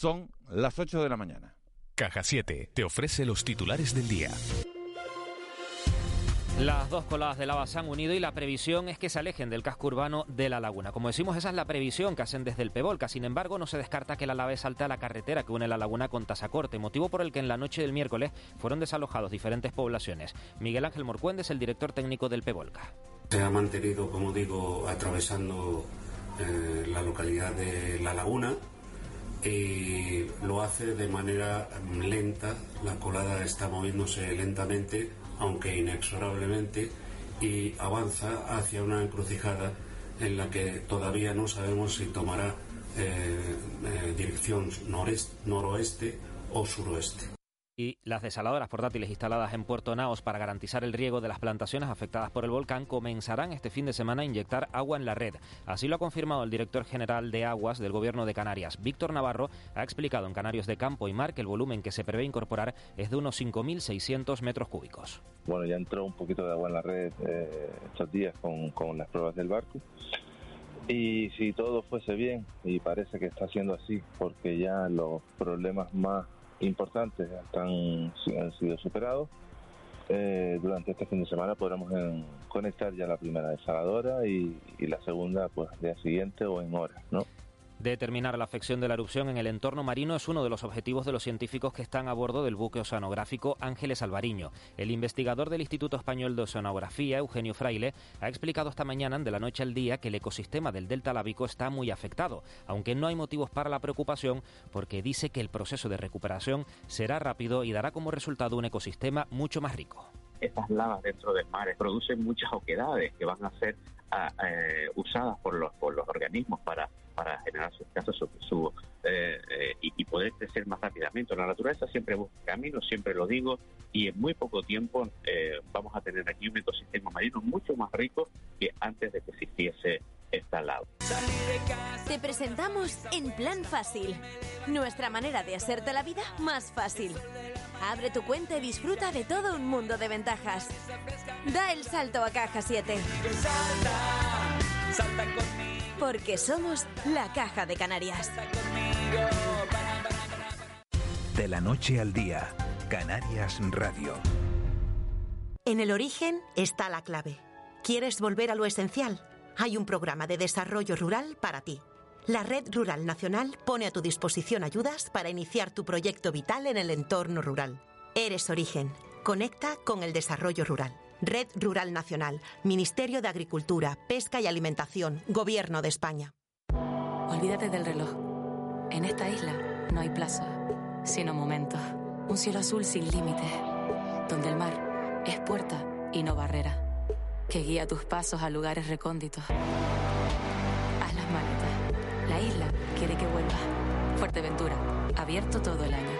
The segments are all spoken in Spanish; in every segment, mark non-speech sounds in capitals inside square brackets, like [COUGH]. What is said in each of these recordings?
Son las 8 de la mañana. Caja 7 te ofrece los titulares del día. Las dos coladas de lava se han unido y la previsión es que se alejen del casco urbano de la laguna. Como decimos, esa es la previsión que hacen desde el Pevolca. Sin embargo, no se descarta que la lava salte a la carretera que une la laguna con Tasacorte, motivo por el que en la noche del miércoles fueron desalojados diferentes poblaciones. Miguel Ángel Morcuende es el director técnico del Pevolca. Se ha mantenido, como digo, atravesando eh, la localidad de La Laguna y lo hace de manera lenta. La colada está moviéndose lentamente aunque inexorablemente, y avanza hacia una encrucijada en la que todavía no sabemos si tomará eh, eh, dirección noroeste o suroeste y las desaladoras portátiles instaladas en Puerto Naos para garantizar el riego de las plantaciones afectadas por el volcán comenzarán este fin de semana a inyectar agua en la red. Así lo ha confirmado el director general de Aguas del Gobierno de Canarias. Víctor Navarro ha explicado en Canarios de Campo y Mar que el volumen que se prevé incorporar es de unos 5.600 metros cúbicos. Bueno, ya entró un poquito de agua en la red eh, estos días con, con las pruebas del barco. Y si todo fuese bien, y parece que está siendo así, porque ya los problemas más importantes están, han sido superados. Eh, durante este fin de semana podremos conectar ya la primera desaladora y, y la segunda pues al día siguiente o en horas, ¿no? Determinar la afección de la erupción en el entorno marino es uno de los objetivos de los científicos que están a bordo del buque oceanográfico Ángeles Alvariño. El investigador del Instituto Español de Oceanografía, Eugenio Fraile, ha explicado esta mañana, de la noche al día, que el ecosistema del delta lábico está muy afectado, aunque no hay motivos para la preocupación porque dice que el proceso de recuperación será rápido y dará como resultado un ecosistema mucho más rico. Estas lavas dentro del mar producen muchas oquedades que van a ser eh, usadas por los, por los organismos para, para generar sus casos su, eh, eh, y, poder crecer más rápidamente. La naturaleza siempre busca caminos, siempre lo digo, y en muy poco tiempo vamos a tener aquí un ecosistema marino mucho más rico que antes de que existiese esta lava. Te presentamos En Plan Fácil, nuestra manera de hacerte la vida más fácil. Abre tu cuenta y disfruta de todo un mundo de ventajas. Da el salto a Caja 7. Porque somos la Caja de Canarias. De la noche al día, Canarias Radio. En el origen está la clave. ¿Quieres volver a lo esencial? Hay un programa de desarrollo rural para ti. La Red Rural Nacional pone a tu disposición ayudas para iniciar tu proyecto vital en el entorno rural. Eres Origen. Conecta con el desarrollo rural. Red Rural Nacional, Ministerio de Agricultura, Pesca y Alimentación, Gobierno de España. Olvídate del reloj. En esta isla no hay plazo, sino momentos. Un cielo azul sin límites, donde el mar es puerta y no barrera, que guía tus pasos a lugares recónditos la isla quiere que vuelva. Fuerteventura, abierto todo el año.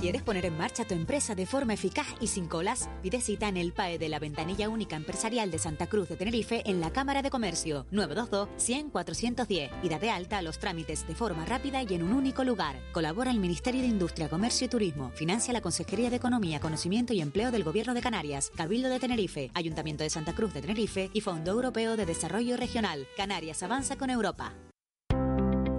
¿Quieres poner en marcha tu empresa de forma eficaz y sin colas? Pide cita en el PAE de la Ventanilla Única Empresarial de Santa Cruz de Tenerife en la Cámara de Comercio 922 100 410 y da de alta a los trámites de forma rápida y en un único lugar. Colabora el Ministerio de Industria, Comercio y Turismo. Financia la Consejería de Economía, Conocimiento y Empleo del Gobierno de Canarias, Cabildo de Tenerife, Ayuntamiento de Santa Cruz de Tenerife y Fondo Europeo de Desarrollo Regional. Canarias avanza con Europa.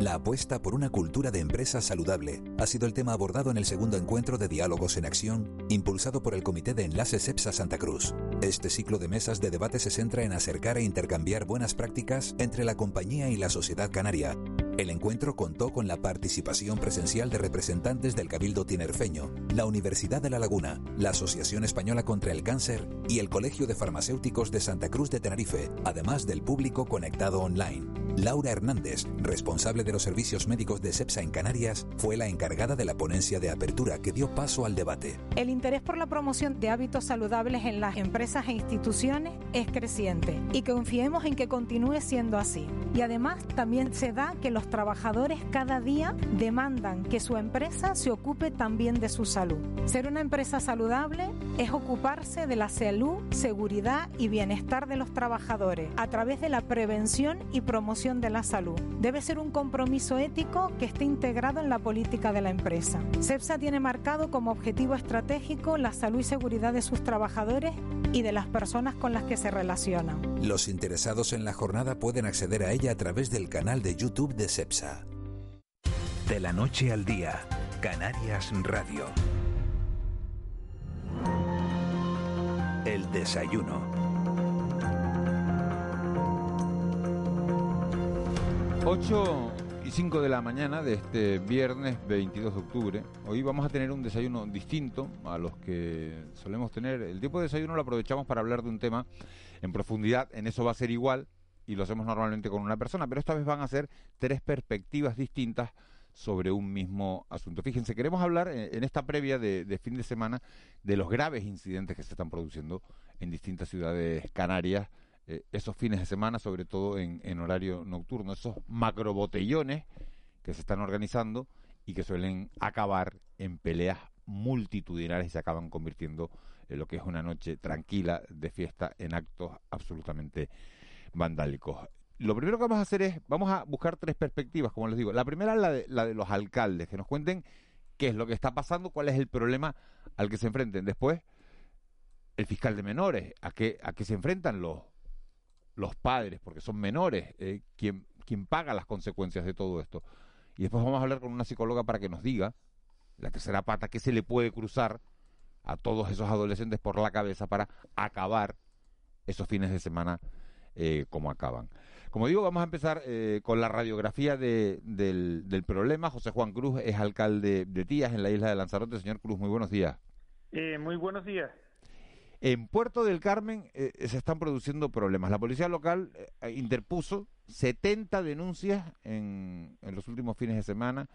La apuesta por una cultura de empresa saludable ha sido el tema abordado en el segundo encuentro de Diálogos en Acción, impulsado por el Comité de Enlaces EPSA Santa Cruz. Este ciclo de mesas de debate se centra en acercar e intercambiar buenas prácticas entre la compañía y la sociedad canaria. El encuentro contó con la participación presencial de representantes del Cabildo Tinerfeño, la Universidad de La Laguna, la Asociación Española contra el Cáncer y el Colegio de Farmacéuticos de Santa Cruz de Tenerife, además del público conectado online. Laura Hernández, responsable de los servicios médicos de SEPSA en Canarias, fue la encargada de la ponencia de apertura que dio paso al debate. El interés por la promoción de hábitos saludables en las empresas e instituciones es creciente y confiemos en que continúe siendo así. Y además también se da que los trabajadores cada día demandan que su empresa se ocupe también de su salud. Ser una empresa saludable es ocuparse de la salud, seguridad y bienestar de los trabajadores a través de la prevención y promoción de la salud. Debe ser un compromiso ético que esté integrado en la política de la empresa. CEPSA tiene marcado como objetivo estratégico la salud y seguridad de sus trabajadores y de las personas con las que se relacionan. Los interesados en la jornada pueden acceder a ella a través del canal de YouTube de CEPSA. De la noche al día, Canarias Radio. El desayuno. 8 y 5 de la mañana de este viernes 22 de octubre. Hoy vamos a tener un desayuno distinto a los que solemos tener. El tiempo de desayuno lo aprovechamos para hablar de un tema en profundidad. En eso va a ser igual y lo hacemos normalmente con una persona, pero esta vez van a ser tres perspectivas distintas sobre un mismo asunto. Fíjense, queremos hablar en esta previa de, fin de semana de los graves incidentes que se están produciendo en distintas ciudades canarias eh, esos fines de semana, sobre todo en, horario nocturno, esos macrobotellones que se están organizando y que suelen acabar en peleas multitudinarias y se acaban convirtiendo en lo que es una noche tranquila de fiesta en actos absolutamente vandálicos. Lo primero que vamos a hacer es, vamos a buscar tres perspectivas, como les digo. La primera es la de, la de los alcaldes, que nos cuenten qué es lo que está pasando, cuál es el problema al que se enfrenten. Después, el fiscal de menores, a qué, a qué se enfrentan los, los padres, porque son menores, eh, quien, quien paga las consecuencias de todo esto. Y después vamos a hablar con una psicóloga para que nos diga, la tercera pata, qué se le puede cruzar a todos esos adolescentes por la cabeza para acabar esos fines de semana eh, como acaban. Como digo, vamos a empezar eh, con la radiografía de, del, del, problema. José Juan Cruz es alcalde de Tías en la isla de Lanzarote. Señor Cruz, muy buenos días. muy buenos días. En Puerto del Carmen eh, se están produciendo problemas. La policía local eh, interpuso 70 denuncias en, los últimos fines de semana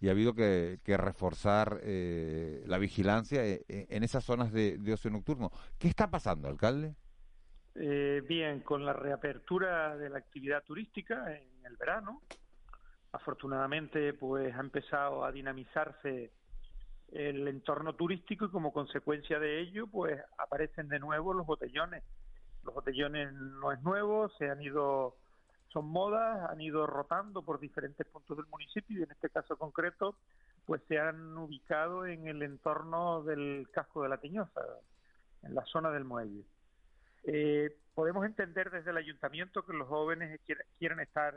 y ha habido que, reforzar eh, la vigilancia en esas zonas de, ocio nocturno. ¿Qué está pasando, alcalde? Bien, con la reapertura de la actividad turística en el verano, afortunadamente pues ha empezado a dinamizarse el entorno turístico y como consecuencia de ello pues aparecen de nuevo los botellones. Los botellones no es nuevo, se han ido, son modas, han ido rotando por diferentes puntos del municipio y en este caso concreto pues se han ubicado en el entorno del casco de la Tiñosa, en la zona del muelle. Eh, podemos entender desde el ayuntamiento que los jóvenes quieren, estar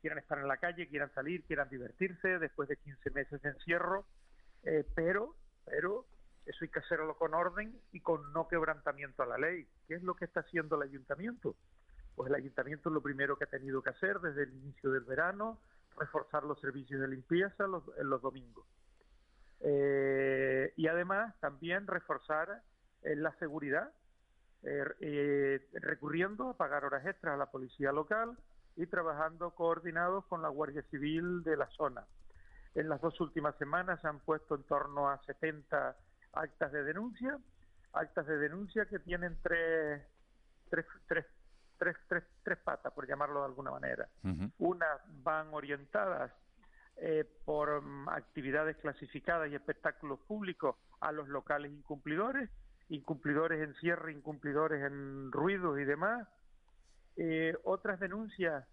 quieran estar en la calle, quieran salir, quieran divertirse después de 15 meses de encierro eh, pero, pero eso hay que hacerlo con orden y con no quebrantamiento a la ley. ¿Qué es lo que está haciendo el ayuntamiento? Pues el ayuntamiento lo primero que ha tenido que hacer desde el inicio del verano, reforzar los servicios de limpieza los, en los domingos. Eh, y además también reforzar eh, la seguridad, recurriendo a pagar horas extras a la policía local y trabajando coordinados con la Guardia Civil de la zona. En las dos últimas semanas se han puesto en torno a 70 actas de denuncia, actas de denuncia que tienen tres, tres, tres, tres, tres, tres patas, por llamarlo de alguna manera. Unas van orientadas eh, por mm, actividades clasificadas y espectáculos públicos a los locales incumplidores, incumplidores en cierre, incumplidores en ruidos y demás. Eh, otras denuncias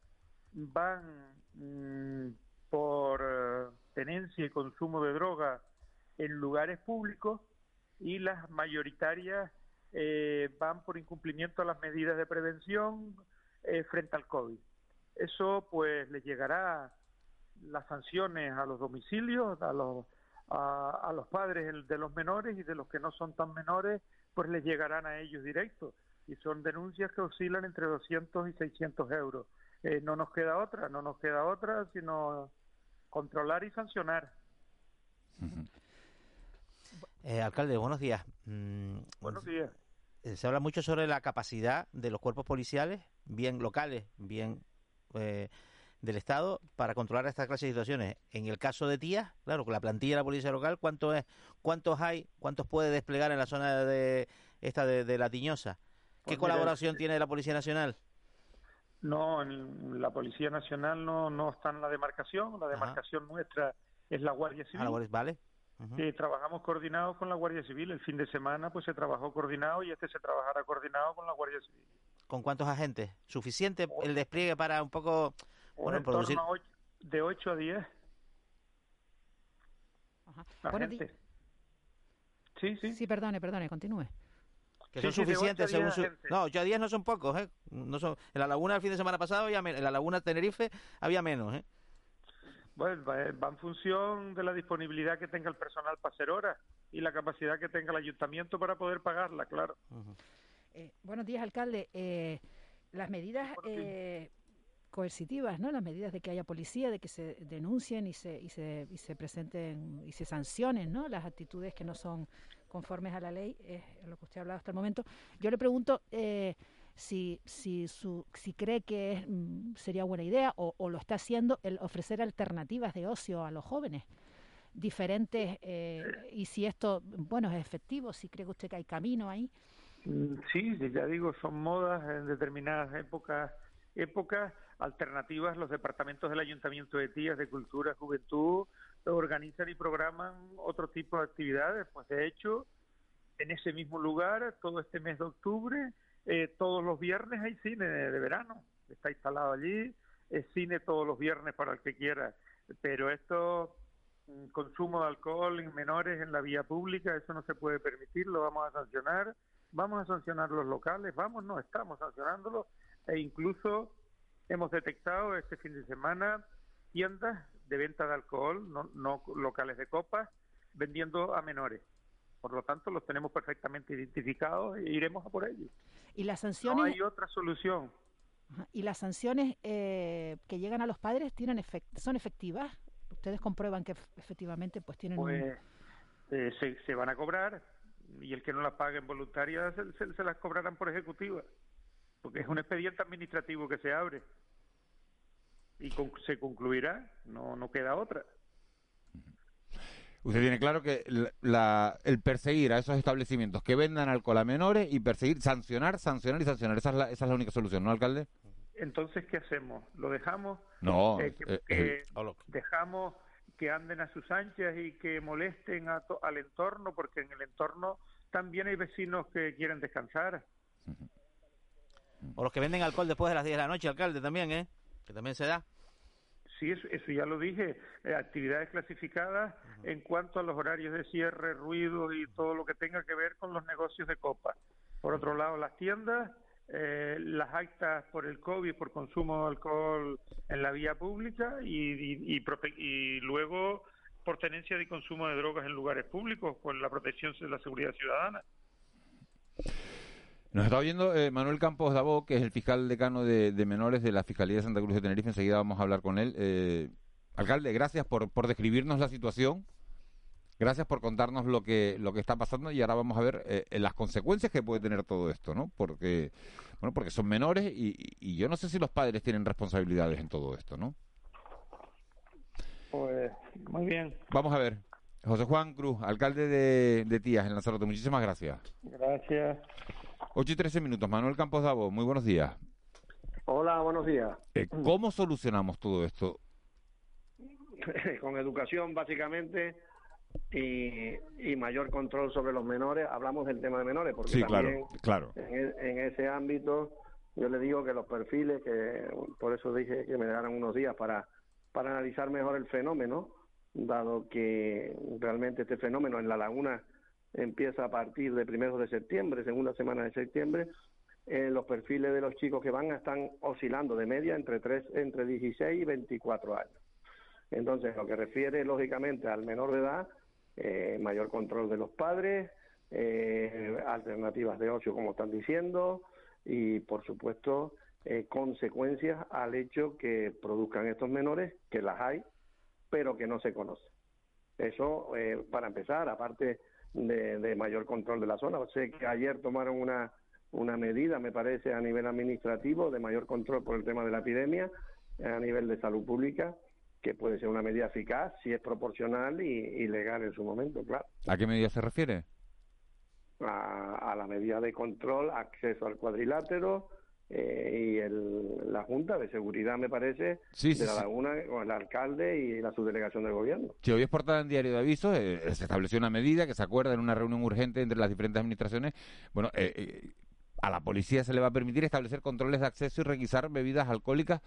van mm, por eh, tenencia y consumo de droga en lugares públicos y las mayoritarias eh, van por incumplimiento a las medidas de prevención eh, frente al COVID. Eso pues le llegará las sanciones a los domicilios, a los, a, los padres de los menores y de los que no son tan menores, pues les llegarán a ellos directos. Y son denuncias que oscilan entre 200 y 600 euros. Eh, no nos queda otra, no nos queda otra, sino controlar y sancionar. Eh, alcalde, buenos días. Mm, buenos días. Eh, se habla mucho sobre la capacidad de los cuerpos policiales, bien locales, bien eh, del Estado, para controlar esta clase de situaciones. En el caso de Tías, claro, con la plantilla de la policía local, ¿cuánto es, ¿cuántos hay? ¿Cuántos puede desplegar en la zona de esta de, La Tiñosa? ¿Qué pues colaboración tiene la Policía Nacional? No, en la Policía Nacional no, no está en la demarcación. La demarcación nuestra es la Guardia Civil. Ah, la Guardia- vale. Eh, trabajamos coordinados con la Guardia Civil. El fin de semana pues se trabajó coordinado y este se trabajará coordinado con la Guardia Civil. ¿Con cuántos agentes? ¿Suficiente el despliegue para un poco bueno, en torno a de 8 a 10 Bueno, di- agentes. Sí, sí. Sí, perdone, perdone, continúe. Que Sí, son sí, suficientes según diez su... No, 8 a 10 no son pocos, ¿eh? No son... En la laguna el fin de semana pasado, había men- en la laguna Tenerife había menos, ¿eh? Bueno, va, va en función de la disponibilidad que tenga el personal para hacer horas y la capacidad que tenga el ayuntamiento para poder pagarla, claro. Eh, buenos días, alcalde. Eh, las medidas eh, coercitivas, ¿no? Las medidas de que haya policía, de que se denuncien y se, y se, y se presenten y se sancionen, ¿no? Las actitudes que no son conformes a la ley, es lo que usted ha hablado hasta el momento. Yo le pregunto eh, si, si, su, si cree que es, mm, sería buena idea o, lo está haciendo el ofrecer alternativas de ocio a los jóvenes diferentes eh, y si esto, bueno, es efectivo, si cree usted que hay camino ahí. Mm, sí, ya digo, son modas en determinadas épocas, épocas alternativas. Los departamentos del Ayuntamiento de Tías, de Cultura, Juventud, organizan y programan otro tipo de actividades. Pues de hecho, en ese mismo lugar, todo este mes de octubre, eh, todos los viernes hay cine de, de verano. Está instalado allí, es cine todos los viernes para el que quiera. Pero esto, mm, consumo de alcohol en menores en la vía pública, eso no se puede permitir, lo vamos a sancionar. Vamos a sancionar los locales, vamos, no, estamos sancionándolos e incluso hemos detectado este fin de semana tiendas de venta de alcohol, no, no locales de copas, vendiendo a menores. Por lo tanto, los tenemos perfectamente identificados e iremos a por ellos. Y las No sanciones, hay otra solución. Y las sanciones eh, que llegan a los padres tienen efect- son efectivas. Ustedes comprueban que ef- efectivamente pues tienen un- Pues eh, se, se van a cobrar y el que no las pague en voluntaria se, se- se las cobrarán por ejecutiva. Porque es un expediente administrativo que se abre y con- se concluirá, no, no queda otra. Usted tiene claro que la- el perseguir a esos establecimientos que vendan alcohol a menores y perseguir, sancionar, sancionar y sancionar. Esa es la, esa es la única solución, ¿no, alcalde? Entonces, ¿qué hacemos? ¿Lo dejamos? No, Eh, que- eh, que eh, dejamos que anden a sus anchas y que molesten a to- al entorno, porque en el entorno también hay vecinos que quieren descansar. O los que venden alcohol después de las 10 de la noche, alcalde, también, ¿eh? Que también se da. Sí, eso, eso ya lo dije. eh, actividades clasificadas en cuanto a los horarios de cierre, ruido y todo lo que tenga que ver con los negocios de copa. Por otro lado, las tiendas, eh, las actas por el COVID, por consumo de alcohol en la vía pública y, y, y prote- y luego por tenencia de consumo de drogas en lugares públicos, por la protección de la seguridad ciudadana. Nos está oyendo eh, Manuel Campos Dabó, que es el fiscal decano de, de menores de la Fiscalía de Santa Cruz de Tenerife. Enseguida vamos a hablar con él. Eh, alcalde, gracias por, por describirnos la situación. Gracias por contarnos lo que lo que está pasando y ahora vamos a ver eh, las consecuencias que puede tener todo esto, ¿no? Porque bueno, porque son menores y, y- y yo no sé si los padres tienen responsabilidades en todo esto, ¿no? Pues muy bien, Vamos a ver. José Juan Cruz, alcalde de, de Tías, en Lanzarote. Muchísimas gracias. gracias. 8 y 13 minutos. Manuel Campos Dabó, muy buenos días. Hola, buenos días. Eh, ¿Cómo solucionamos todo esto? [LAUGHS] Con educación, básicamente, y, y mayor control sobre los menores. Hablamos del tema de menores, porque Sí, también claro, claro. en, e- en ese ámbito yo le digo que los perfiles, que por eso dije que me daran unos días para, para analizar mejor el fenómeno, dado que realmente este fenómeno en la laguna empieza a partir de primeros de septiembre, segunda semana de septiembre, eh, los perfiles de los chicos que van están oscilando de media entre tres, entre 16 y 24 años. Entonces, lo que refiere lógicamente al menor de edad, eh, mayor control de los padres, eh, alternativas de ocio, como están diciendo, y por supuesto, eh, consecuencias al hecho que produzcan estos menores, que las hay, pero que no se conocen. Eso, para empezar, aparte de, de mayor control de la zona. Sé que ayer tomaron una, una medida, me parece, a nivel administrativo, de mayor control por el tema de la epidemia, eh, a nivel de salud pública, que puede ser una medida eficaz si es proporcional y, y legal en su momento, claro. ¿A qué medida se refiere? A, a la medida de control, acceso al cuadrilátero, eh, y el, la Junta de Seguridad, me parece, de la Laguna, con el alcalde y la subdelegación del gobierno. Si hoy es portada en Diario de Avisos, eh, se estableció una medida que se acuerda en una reunión urgente entre las diferentes administraciones. Bueno, eh, a la policía se le va a permitir establecer controles de acceso y requisar bebidas alcohólicas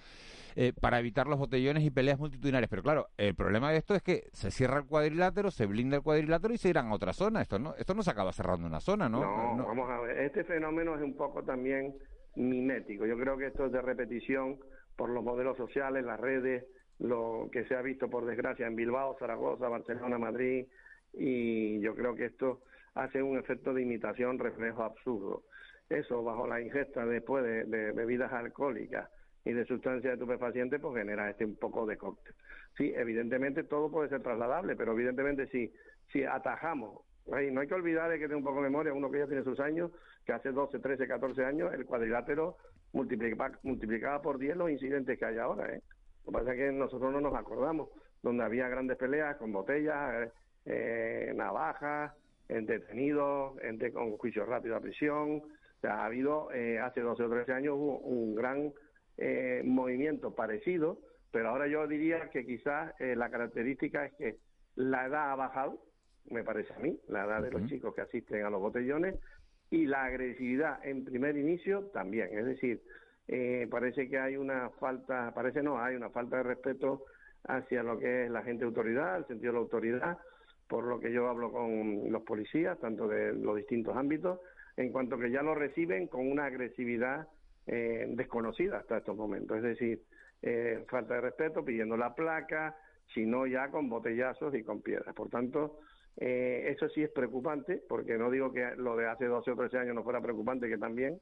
para evitar los botellones y peleas multitudinarias. Pero claro, el problema de esto es que se cierra el cuadrilátero, se blinda el cuadrilátero y se irán a otra zona. Esto no, esto no se acaba cerrando una zona, ¿no? No, vamos a ver. Este fenómeno es un poco también mimético. Yo creo que esto es de repetición por los modelos sociales, las redes, lo que se ha visto por desgracia en Bilbao, Zaragoza, Barcelona, Madrid, y yo creo que esto hace un efecto de imitación, reflejo absurdo. Eso bajo la ingesta después de, bebidas alcohólicas y de sustancias estupefacientes, pues genera este un poco de cóctel. Sí, evidentemente todo puede ser trasladable, pero evidentemente si, si atajamos no hay que olvidar de que tengo un poco de memoria, uno que ya tiene sus años, que hace 12, 13, 14 años el cuadrilátero multiplicaba, por 10 los incidentes que hay ahora. ¿eh? Lo que pasa es que nosotros no nos acordamos, donde había grandes peleas con botellas, eh, navajas, detenidos, gente con juicio rápido a prisión. O sea, ha habido, eh, hace 12 o 13 años hubo un gran eh, movimiento parecido, pero ahora yo diría que quizás eh, la característica es que la edad ha bajado, me parece a mí, la edad de los chicos que asisten a los botellones y la agresividad en primer inicio también. Es decir, eh, parece que hay una falta, parece no, hay una falta de respeto hacia lo que es la gente de autoridad, el sentido de la autoridad, por lo que yo hablo con los policías, tanto de los distintos ámbitos, en cuanto que ya lo reciben con una agresividad eh, desconocida hasta estos momentos. Es decir, eh, falta de respeto, pidiendo la placa, sino ya con botellazos y con piedras. Por tanto, eh, eso sí es preocupante, porque no digo que lo de hace 12 o 13 años no fuera preocupante, que también,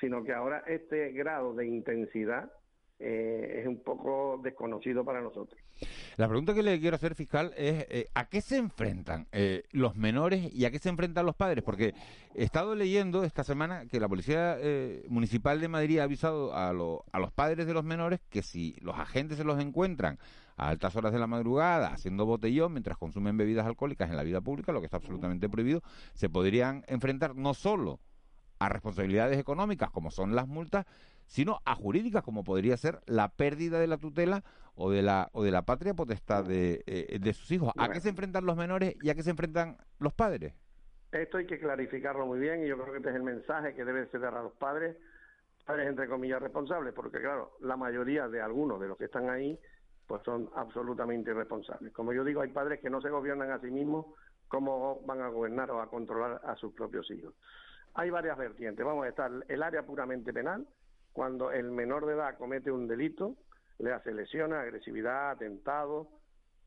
sino que ahora este grado de intensidad eh, es un poco desconocido para nosotros. La pregunta que le quiero hacer, fiscal, es eh, ¿a qué se enfrentan los menores y a qué se enfrentan los padres? Porque he estado leyendo esta semana que la Policía Municipal de Madrid ha avisado a, a los padres de los menores que si los agentes se los encuentran a altas horas de la madrugada haciendo botellón mientras consumen bebidas alcohólicas en la vida pública, lo que está absolutamente prohibido, se podrían enfrentar no solo a responsabilidades económicas como son las multas, sino a jurídicas como podría ser la pérdida de la tutela o de la o de la patria potestad de, eh, de sus hijos. ¿A qué se enfrentan los menores y a qué se enfrentan los padres? Esto hay que clarificarlo muy bien y yo creo que este es el mensaje que debe ser a los padres, padres entre comillas responsables, porque claro, la mayoría de algunos de los que están ahí pues son absolutamente irresponsables. Como yo digo, hay padres que no se gobiernan a sí mismos, ¿cómo van a gobernar o a controlar a sus propios hijos? Hay varias vertientes. Vamos a estar el área puramente penal, cuando el menor de edad comete un delito, le hace lesiones, agresividad, atentado.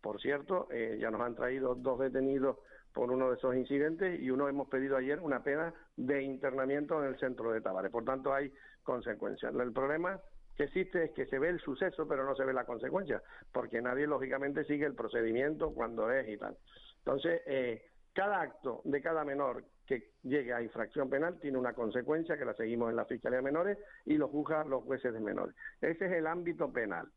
Por cierto, eh, ya nos han traído dos detenidos por uno de esos incidentes y uno hemos pedido ayer una pena de internamiento en el centro de Tabares. Por tanto, hay consecuencias. El problema que existe es que se ve el suceso pero no se ve la consecuencia, porque nadie lógicamente sigue el procedimiento cuando es y tal. Entonces, eh, cada acto de cada menor que llegue a infracción penal tiene una consecuencia que la seguimos en la Fiscalía de Menores y lo juzgan los jueces de menores. Ese es el ámbito penal.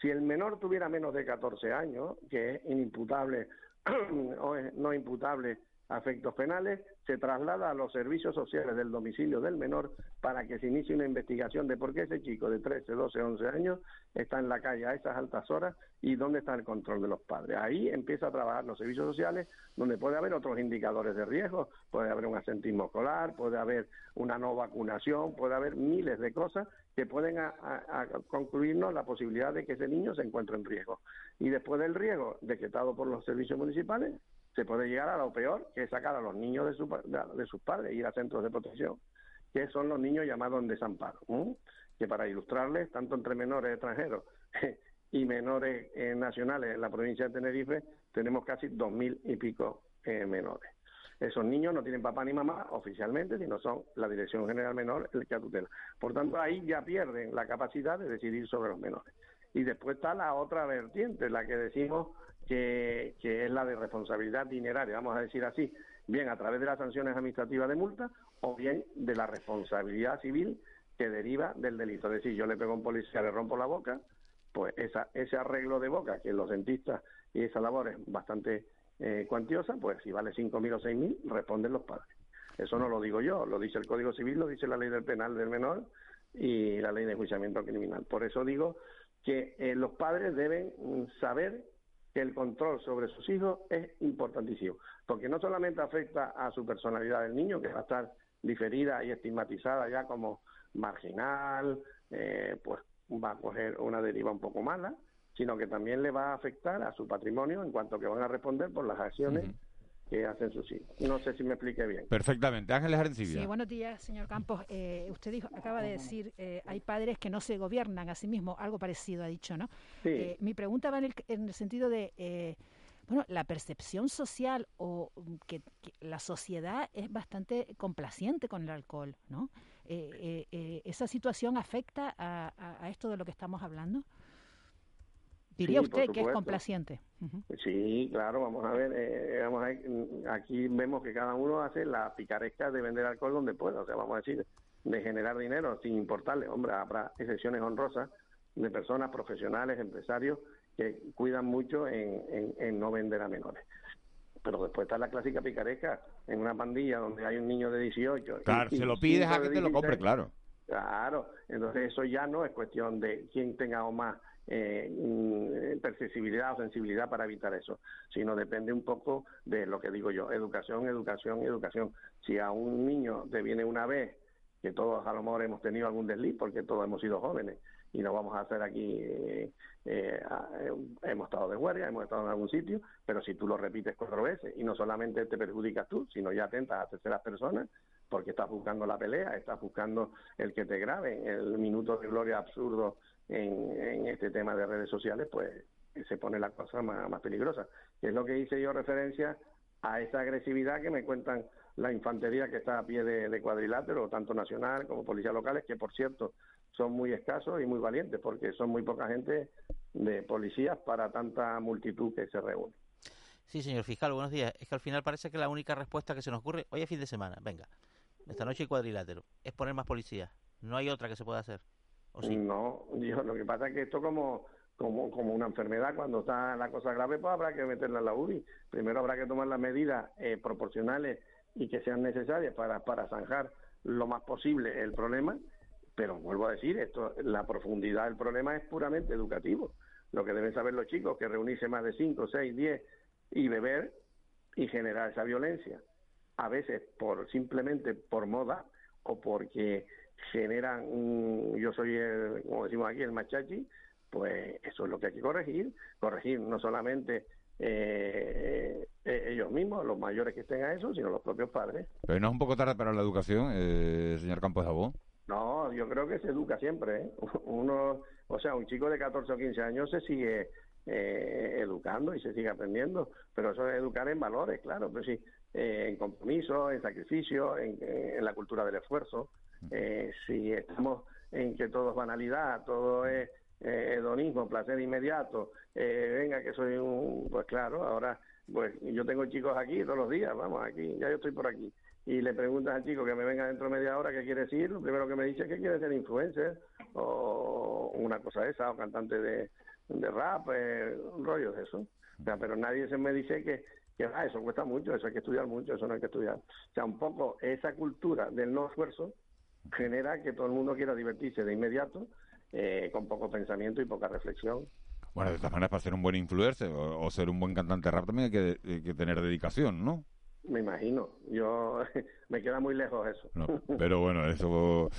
Si el menor tuviera menos de 14 años, que es inimputable [CLEARS THROAT] o no imputable a efectos penales, se traslada a los servicios sociales del domicilio del menor para que se inicie una investigación de por qué ese chico de 13, 12, 11 años está en la calle a esas altas horas y dónde está el control de los padres. Ahí empieza a trabajar los servicios sociales donde puede haber otros indicadores de riesgo, puede haber un asentismo escolar, puede haber una no vacunación, puede haber miles de cosas que pueden concluirnos la posibilidad de que ese niño se encuentre en riesgo. Y después del riesgo decretado por los servicios municipales, se puede llegar a lo peor, que es sacar a los niños de, su, de, sus padres, ir a centros de protección, que son los niños llamados en desamparo. Que para ilustrarles, tanto entre menores extranjeros [LAUGHS] y menores eh, nacionales en la provincia de Tenerife, tenemos casi dos mil y pico eh, menores. Esos niños no tienen papá ni mamá oficialmente, sino son la Dirección General Menor el que tutela. Por tanto, ahí ya pierden la capacidad de decidir sobre los menores. Y después está la otra vertiente, la que decimos que, es la de responsabilidad dineraria, vamos a decir así, bien a través de las sanciones administrativas de multa o bien de la responsabilidad civil que deriva del delito. Es decir, yo le pego a un policía, le rompo la boca, pues esa, ese arreglo de boca que los dentistas y esa labor es bastante eh, cuantiosa, pues si vale 5.000 o 6.000, responden los padres. Eso no lo digo yo, lo dice el Código Civil, lo dice la ley del penal del menor, y la ley de enjuiciamiento criminal. Por eso digo que eh, los padres deben mm, saber que el control sobre sus hijos es importantísimo, porque no solamente afecta a su personalidad del niño, que va a estar diferida y estigmatizada ya como marginal, eh, pues va a coger una deriva un poco mala, sino que también le va a afectar a su patrimonio en cuanto que van a responder por las acciones que hacen sus hijos. No sé si me explique bien. Perfectamente. Ángeles Arencibia. Sí, buenos días, señor Campos. Eh, usted dijo, acaba de decir, eh, hay padres que no se gobiernan a sí mismos, algo parecido ha dicho, ¿no? Sí. mi pregunta va en el, en el sentido de, bueno, la percepción social o mm, que, la sociedad es bastante complaciente con el alcohol, ¿no? ¿Esa situación afecta a, a esto de lo que estamos hablando? Diría usted que es complaciente. Sí, claro, vamos a ver, eh, vamos a aquí vemos que cada uno hace la picaresca de vender alcohol donde pueda, o sea, vamos a decir, de generar dinero sin importarle. Hombre, habrá excepciones honrosas de personas profesionales, empresarios, que cuidan mucho en, en, no vender a menores. Pero después está la clásica picaresca en una pandilla donde hay un niño de 18. Claro, se lo pides a que te lo compre, claro. Claro, entonces eso ya no es cuestión de quién tenga o más eh, mm, o sensibilidad para evitar eso, sino depende un poco de lo que digo yo, educación, educación, educación. Si a un niño te viene una vez, que todos a lo mejor hemos tenido algún desliz, porque todos hemos sido jóvenes, y no vamos a hacer aquí, eh, eh, hemos estado de guardia, hemos estado en algún sitio, pero si tú lo repites cuatro veces y no solamente te perjudicas tú, sino ya atentas a terceras personas, porque estás buscando la pelea, estás buscando el que te grabe, el minuto de gloria absurdo en, este tema de redes sociales, pues se pone la cosa más, más peligrosa. Es lo que hice yo referencia a esa agresividad que me cuentan la infantería que está a pie de, cuadrilátero, tanto nacional como policías locales, que por cierto son muy escasos y muy valientes, porque son muy poca gente de policías para tanta multitud que se reúne. Sí, señor fiscal, buenos días. Es que al final parece que la única respuesta que se nos ocurre, hoy es fin de semana, venga, esta noche hay cuadrilátero, es poner más policías. No hay otra que se pueda hacer. No, yo, lo que pasa es que esto como, como, como una enfermedad, cuando está la cosa grave, pues habrá que meterla en la UBI. Primero habrá que tomar las medidas eh, proporcionales y que sean necesarias para, para zanjar lo más posible el problema, pero vuelvo a decir, esto la profundidad del problema es puramente educativo. Lo que deben saber los chicos que reunirse más de 5, 6, 10 y beber y generar esa violencia, a veces por simplemente por moda o porque generan un, yo soy el, como decimos aquí, el machachi, pues eso es lo que hay que corregir, corregir no solamente eh, eh, ellos mismos, los mayores que estén a eso, sino los propios padres. Pero no es un poco tarde para la educación, eh, señor Campos de Abón. No, yo creo que se educa siempre. ¿eh? [LAUGHS] Uno, o sea, un chico de 14 o 15 años se sigue educando y se sigue aprendiendo, pero eso es educar en valores, claro, pero sí, en compromiso, en sacrificio, en, en la cultura del esfuerzo. Eh, si estamos en que todo es banalidad, todo es eh, hedonismo, placer inmediato, eh, venga que soy un, pues claro, ahora pues yo tengo chicos aquí todos los días, vamos aquí, ya yo estoy por aquí. Y le preguntas al chico que me venga dentro de media hora qué quiere decir, lo primero que me dice es que quiere ser influencer o una cosa esa, o cantante de, rap, eh, rollo de eso. O sea, pero nadie se me dice que, ah, eso cuesta mucho, eso hay que estudiar mucho, eso no hay que estudiar. O un esa cultura del no esfuerzo genera que todo el mundo quiera divertirse de inmediato, eh, con poco pensamiento y poca reflexión. Bueno, de todas maneras, para ser un buen influencer o, ser un buen cantante rap también hay que, tener dedicación, ¿no? Me imagino, yo [LAUGHS] me queda muy lejos eso. [LAUGHS] pero bueno, eso.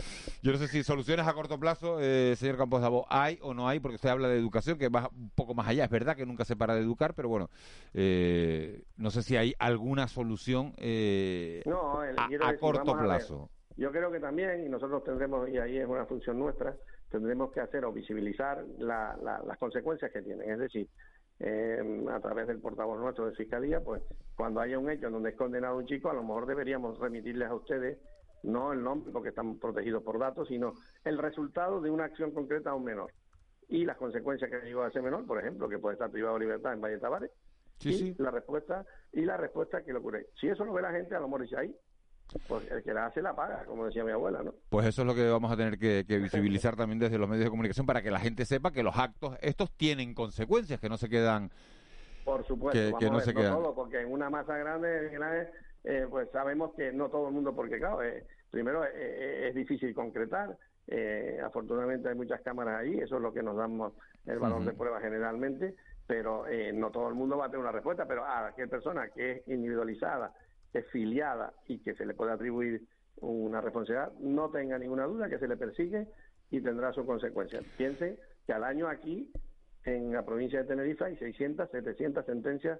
Yo no sé si soluciones a corto plazo, eh, señor Campos Davo, hay o no hay, porque usted habla de educación, que va un poco más allá. Es verdad que nunca se para de educar, pero bueno, eh, no sé si hay alguna solución a, corto plazo. Yo creo que también, y nosotros tendremos, y ahí es una función nuestra, tendremos que hacer o visibilizar las consecuencias que tienen. Es decir, eh, a través del portavoz nuestro de Fiscalía, pues cuando haya un hecho en donde es condenado un chico, a lo mejor deberíamos remitirles a ustedes no el nombre porque están protegidos por datos, sino el resultado de una acción concreta a un menor y las consecuencias que llegó a ese menor, por ejemplo, que puede estar privado de libertad en Valle Tavares, y la respuesta y la respuesta que le ocurre. Si eso lo ve la gente, a lo mejor dice ahí pues el que la hace la paga, como decía mi abuela, ¿no? Pues eso es lo que vamos a tener que, [LAUGHS] visibilizar también desde los medios de comunicación para que la gente sepa que los actos estos tienen consecuencias, que no se quedan... Por supuesto, que, no se quedan. Todo, porque en una masa grande, eh, pues sabemos que no todo el mundo, porque claro, eh, primero eh, es difícil concretar Eh, afortunadamente hay muchas cámaras ahí, eso es lo que nos damos el valor de prueba generalmente, pero eh, no todo el mundo va a tener una respuesta, pero a aquella persona que es individualizada, es filiada y que se le puede atribuir una responsabilidad, no tenga ninguna duda que se le persigue y tendrá sus consecuencias. Piensen que al año aquí, en la provincia de Tenerife, hay 600, 700 sentencias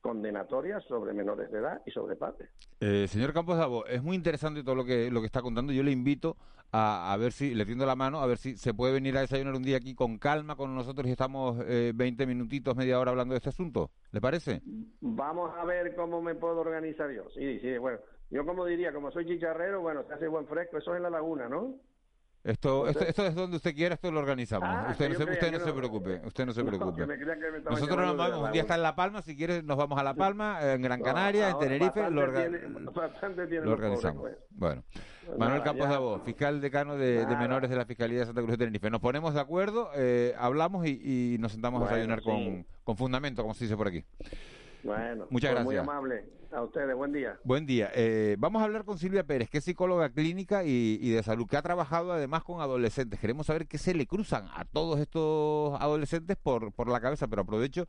condenatorias sobre menores de edad y sobre padres. Eh, señor Campos Davo, es muy interesante todo lo que lo que está contando. Yo le invito a, a, ver si, le tiendo la mano, a ver si se puede venir a desayunar un día aquí con calma con nosotros y estamos eh, 20 minutitos, media hora hablando de este asunto. ¿Le parece? Vamos a ver cómo me puedo organizar yo. Sí, sí, bueno. Yo como diría, como soy chicharrero, bueno, se hace buen fresco, eso es en la laguna, ¿no? Esto, esto, esto es donde usted quiera, esto lo organizamos. Ah, usted no, se, usted no, se preocupe, usted no se preocupe. Nosotros nos vamos, un día está en La Palma, si quieres nos vamos a La Palma, en Gran Canaria, en Tenerife, lo, orga tiene, lo organizamos. Pues. Bueno, Manuel Campos Voz, fiscal decano de, de, menores de la Fiscalía de Santa Cruz de Tenerife. Nos ponemos de acuerdo, eh, hablamos y, y, nos sentamos bueno, a desayunar sí. con, con fundamento, como se dice por aquí. Bueno, muchas gracias. Muy amable. A ustedes, buen día. Buen día. Eh, vamos a hablar con Silvia Pérez, que es psicóloga clínica y, de salud, que ha trabajado además con adolescentes. Queremos saber qué se le cruzan a todos estos adolescentes por, por la cabeza, pero aprovecho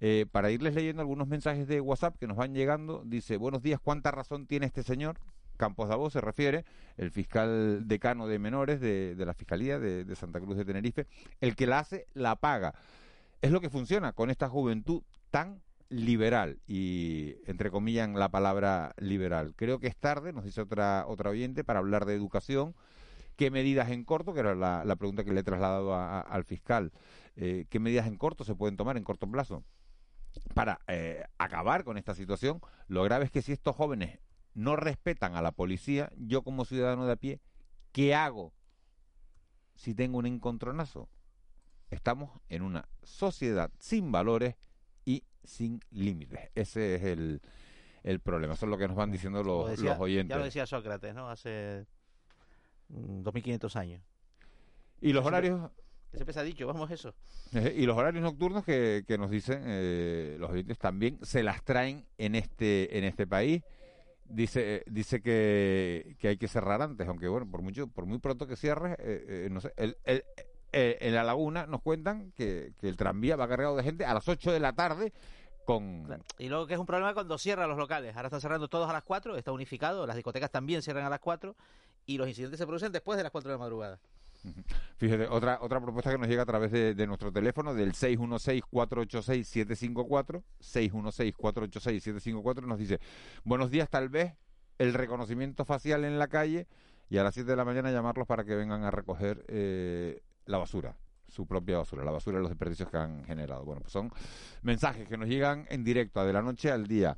eh, para irles leyendo algunos mensajes de WhatsApp que nos van llegando. Dice, buenos días, ¿cuánta razón tiene este señor? Campos Davos se refiere, el fiscal decano de menores de, de la Fiscalía de Santa Cruz de Tenerife. El que la hace, la paga. Es lo que funciona con esta juventud tan liberal y entre comillas la palabra liberal. Creo que es tarde, nos dice otra otra oyente, para hablar de educación. ¿Qué medidas en corto? Que era la, la pregunta que le he trasladado a, al fiscal. Eh, ¿Qué medidas en corto se pueden tomar en corto plazo para eh, acabar con esta situación? Lo grave es que si estos jóvenes no respetan a la policía, yo como ciudadano de a pie, ¿qué hago si tengo un encontronazo? Estamos en una sociedad sin valores sin límites. Ese es el, el problema. Eso es lo que nos van diciendo los, decía, los oyentes. Ya lo decía Sócrates, ¿no? Hace 2500 años. Y los horarios... Siempre se ha dicho, vamos eso. [LAUGHS] Y los horarios nocturnos que, que nos dicen eh, los oyentes también se las traen en este en este país. Dice dice que, que hay que cerrar antes, aunque bueno, por mucho por muy pronto que cierre, eh, eh, no sé, el, el, eh, en la laguna nos cuentan que, que, el tranvía va cargado de gente a las 8 de la tarde con... Y luego que es un problema cuando cierran los locales. Ahora están cerrando todos a las 4, está unificado, las discotecas también cierran a las 4 y los incidentes se producen después de las 4 de la madrugada. Fíjate, otra otra propuesta que nos llega a través de, de nuestro teléfono del 616-486-754, 616-486-754 nos dice, buenos días, tal vez el reconocimiento facial en la calle y a las 7 de la mañana llamarlos para que vengan a recoger eh, la basura, su propia basura, la basura de los desperdicios que han generado. Bueno, pues son mensajes que nos llegan en directo, de la noche al día.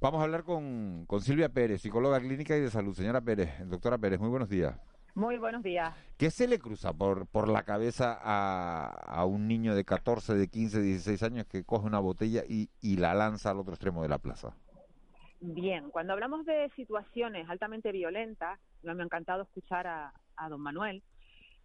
Vamos a hablar con, con Silvia Pérez, psicóloga clínica y de salud. Señora Pérez, doctora Pérez, muy buenos días. Muy buenos días. ¿Qué se le cruza por, por la cabeza a, a un niño de 14, de 15, 16 años que coge una botella y, y la lanza al otro extremo de la plaza? Bien, cuando hablamos de situaciones altamente violentas, me ha encantado escuchar a, a don Manuel,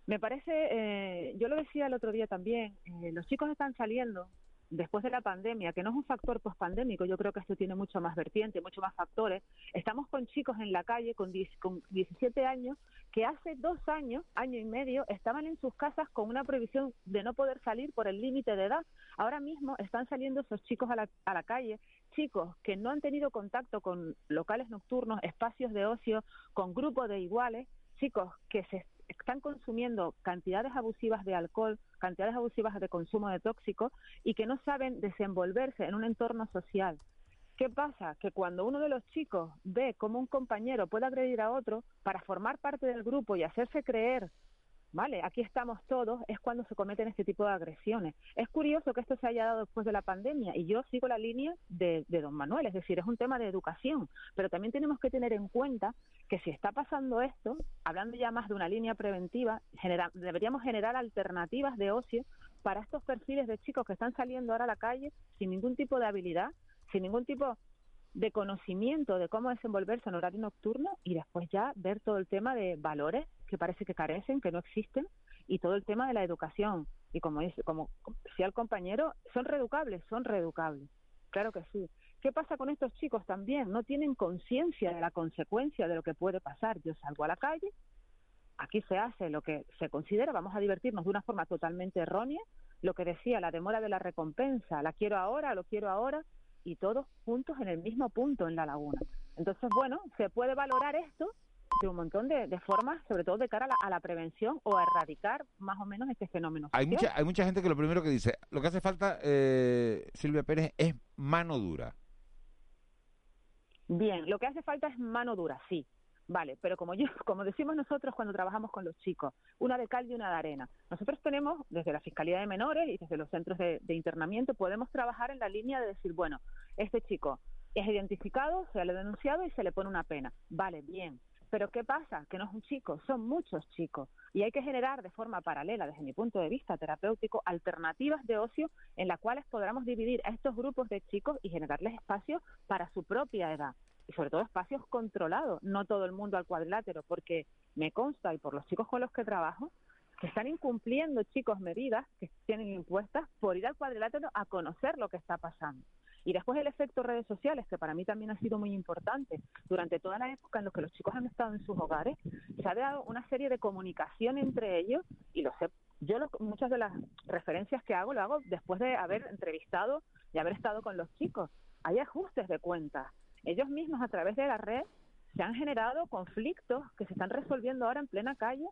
me parece, eh, yo lo decía el otro día también, eh, los chicos están saliendo después de la pandemia, que no es un factor pospandémico, yo creo que esto tiene mucho más vertiente, mucho más factores. Estamos con chicos en la calle con, 10, con 17 años que hace dos años, año y medio, estaban en sus casas con una prohibición de no poder salir por el límite de edad. Ahora mismo están saliendo esos chicos a la, a la calle, chicos que no han tenido contacto con locales nocturnos, espacios de ocio, con grupos de iguales, chicos que se están consumiendo cantidades abusivas de alcohol, cantidades abusivas de consumo de tóxicos y que no saben desenvolverse en un entorno social. ¿Qué pasa? Que cuando uno de los chicos ve cómo un compañero puede agredir a otro para formar parte del grupo y hacerse creer ¿vale? Aquí estamos todos, es cuando se cometen este tipo de agresiones. Es curioso que esto se haya dado después de la pandemia y yo sigo la línea de, de don Manuel, es decir, es un tema de educación, pero también tenemos que tener en cuenta que si está pasando esto, hablando ya más de una línea preventiva, deberíamos generar alternativas de ocio para estos perfiles de chicos que están saliendo ahora a la calle sin ningún tipo de habilidad, sin ningún tipo de conocimiento de cómo desenvolverse en horario nocturno y después ya ver todo el tema de valores que parece que carecen, que no existen y todo el tema de la educación. Y como dice, como decía el compañero, son reeducables, son reeducables. Claro que sí. ¿Qué pasa con estos chicos también? No tienen conciencia de la consecuencia de lo que puede pasar. Yo salgo a la calle, aquí se hace lo que se considera, vamos a divertirnos de una forma totalmente errónea, lo que decía, la demora de la recompensa, la quiero ahora, lo quiero ahora, y todos juntos en el mismo punto en la laguna. Entonces, bueno, se puede valorar esto de un montón de, formas, sobre todo de cara a la, prevención o a erradicar más o menos este fenómeno. Hay mucha, hay mucha gente que lo primero que dice, lo que hace falta, eh, Silvia Pérez, es mano dura. Bien, lo que hace falta es mano dura, sí. Vale, pero como yo, [LAUGHS] como decimos nosotros cuando trabajamos con los chicos, una de cal y una de arena. Nosotros tenemos, desde la Fiscalía de Menores y desde los centros de, internamiento, podemos trabajar en la línea de decir, bueno, este chico es identificado, se le ha denunciado y se le pone una pena. Vale, bien. Pero ¿qué pasa? Que no es un chico, son muchos chicos. Y hay que generar de forma paralela, desde mi punto de vista terapéutico, alternativas de ocio en las cuales podamos dividir a estos grupos de chicos y generarles espacios para su propia edad y sobre todo espacios controlados, no todo el mundo al cuadrilátero, porque me consta y por los chicos con los que trabajo, que están incumpliendo chicos medidas que tienen impuestas por ir al cuadrilátero a conocer lo que está pasando. Y después el efecto redes sociales, que para mí también ha sido muy importante. Durante toda la época en la que los chicos han estado en sus hogares, se ha dado una serie de comunicación entre ellos y lo sé. Yo muchas de las referencias que hago lo hago después de haber entrevistado y haber estado con los chicos. Hay ajustes de cuentas, ellos mismos a través de la red se han generado conflictos que se están resolviendo ahora en plena calle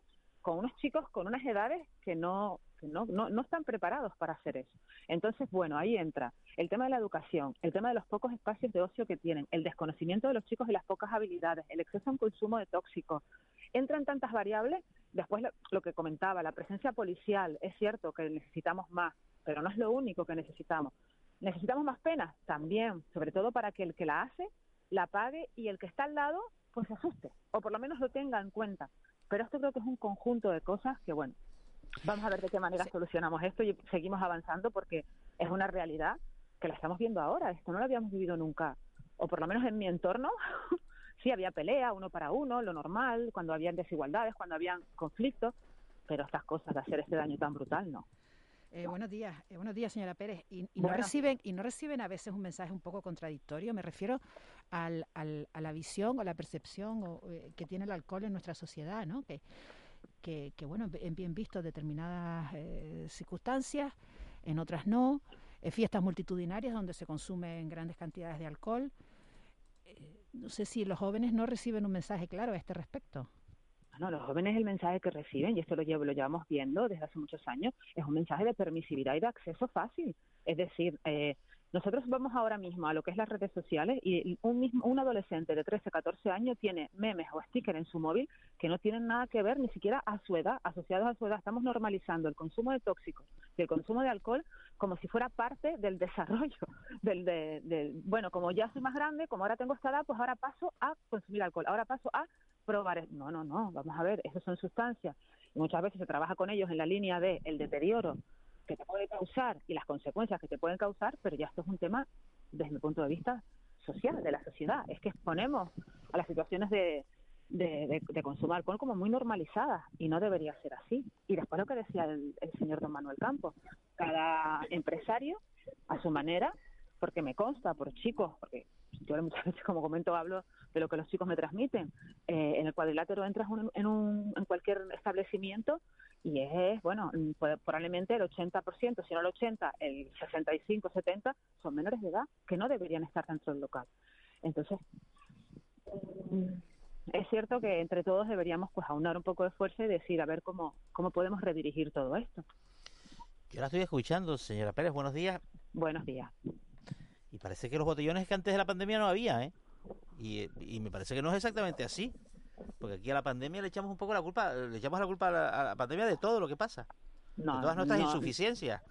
con unos chicos con unas edades que no, no, no, están preparados para hacer eso. Entonces, bueno, ahí entra el tema de la educación, el tema de los pocos espacios de ocio que tienen, el desconocimiento de los chicos y las pocas habilidades, el exceso en consumo de tóxicos. Entran tantas variables, después lo que comentaba, la presencia policial, es cierto que necesitamos más, pero no es lo único que necesitamos. ¿Necesitamos más penas? También, sobre todo para que el que la hace la pague y el que está al lado pues se asuste o por lo menos lo tenga en cuenta. Pero esto creo que es un conjunto de cosas que, bueno, vamos a ver de qué manera solucionamos esto y seguimos avanzando porque es una realidad que la estamos viendo ahora. Esto no lo habíamos vivido nunca, o por lo menos en mi entorno. [LAUGHS] sí, había pelea uno para uno, lo normal, cuando habían desigualdades, cuando habían conflictos, pero estas cosas de hacer este daño tan brutal, no. Eh, buenos días, eh, buenos días, señora Pérez. Y, no reciben y no reciben a veces un mensaje un poco contradictorio. Me refiero al, a la visión o la percepción eh, que tiene el alcohol en nuestra sociedad, ¿no? Que, que, bueno, en bien visto determinadas circunstancias, en otras no. fiestas multitudinarias donde se consumen grandes cantidades de alcohol. no sé si los jóvenes no reciben un mensaje claro a este respecto. No, los jóvenes el mensaje que reciben, y esto lo, llevo, lo llevamos viendo desde hace muchos años, es un mensaje de permisividad y de acceso fácil. Es decir, eh, nosotros vamos ahora mismo a lo que es las redes sociales y un, mismo, un adolescente de 13, 14 años tiene memes o stickers en su móvil que no tienen nada que ver ni siquiera a su edad, asociados a su edad. Estamos normalizando el consumo de tóxicos y el consumo de alcohol como si fuera parte del [LAUGHS] desarrollo. Del, del, bueno, como ya soy más grande, como ahora tengo esta edad, pues ahora paso a consumir alcohol, ahora paso a probar. No, no, no, vamos a ver, esas son sustancias. Y muchas veces se trabaja con ellos en la línea de el deterioro que te puede causar y las consecuencias que te pueden causar, pero ya esto es un tema desde el punto de vista social, de la sociedad. Es que exponemos a las situaciones de, de, de, consumo de alcohol como muy normalizadas y no debería ser así. Y después lo que decía el, el señor don Manuel Campos, cada empresario a su manera, porque me consta por chicos, porque yo muchas veces como comento hablo de lo que los chicos me transmiten. Eh, en el cuadrilátero entras en, un, en cualquier establecimiento y es, bueno, probablemente el 80%, si no el 80%, el 65, 70% son menores de edad que no deberían estar dentro del local. Entonces, mm, es cierto que entre todos deberíamos pues aunar un poco de esfuerzo y decir a ver cómo, cómo podemos redirigir todo esto. Yo la estoy escuchando, señora Pérez, buenos días. Buenos días. Y parece que los botellones que antes de la pandemia no había, ¿eh? Y, y me parece que no es exactamente así. Porque aquí a la pandemia le echamos un poco la culpa, le echamos la culpa a la, pandemia de todo lo que pasa. No, de todas nuestras insuficiencias.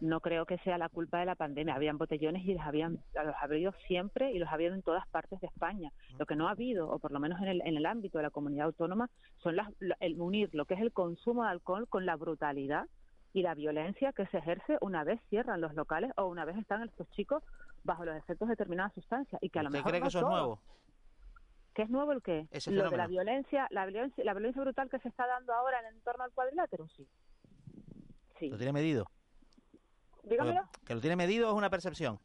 No creo que sea la culpa de la pandemia. Habían botellones y los habían los ha habido siempre y los ha habido en todas partes de España. Lo que no ha habido, o por lo menos en el, en el ámbito de la comunidad autónoma, son las, el unir lo que es el consumo de alcohol con la brutalidad y la violencia que se ejerce una vez cierran los locales o una vez están estos chicos bajo los efectos de determinadas sustancias y que a lo mejor cree que eso es nuevo? ¿Qué es nuevo el qué? lo de la violencia, la violencia, la violencia brutal que se está dando ahora en el entorno al cuadrilátero, sí. sí. ¿Lo tiene medido? Dígamelo. ¿Que lo tiene medido o es una percepción?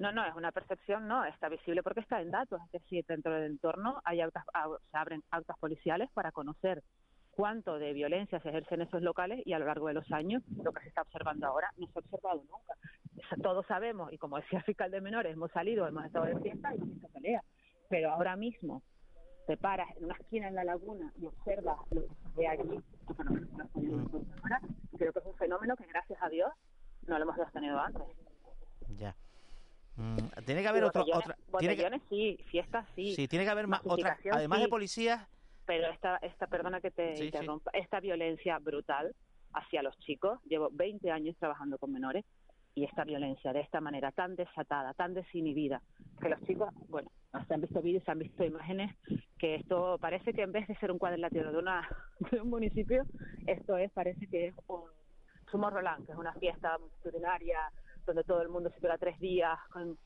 No, no, es una percepción, no, está visible porque está en datos. Es decir, dentro del entorno hay se abren actas policiales para conocer cuánto de violencia se ejerce en esos locales y a lo largo de los años lo que se está observando ahora no se ha observado nunca. Todos sabemos, y como decía el fiscal de menores, hemos salido, hemos estado de fiesta y hemos visto pelea, pero ahora mismo te paras en una esquina en la laguna y observas lo que se ve allí, creo que es un fenómeno que gracias a Dios no lo hemos tenido antes. Ya. Mm, tiene que haber otro, otra. Sí, fiestas sí. Sí, tiene que haber más otra. Además de policías. Pero esta, esta perdona que te interrumpa, esta violencia brutal hacia los chicos. Llevo 20 años trabajando con menores y esta violencia de esta manera tan desatada, tan desinhibida, que los chicos, bueno, se han visto vídeos, se han visto imágenes, que esto parece que en vez de ser un cuadrilátero de, una, [LAUGHS] de un municipio, esto es, parece que es un Sumo Roland, que es una fiesta multitudinaria donde todo el mundo se queda tres días. Con...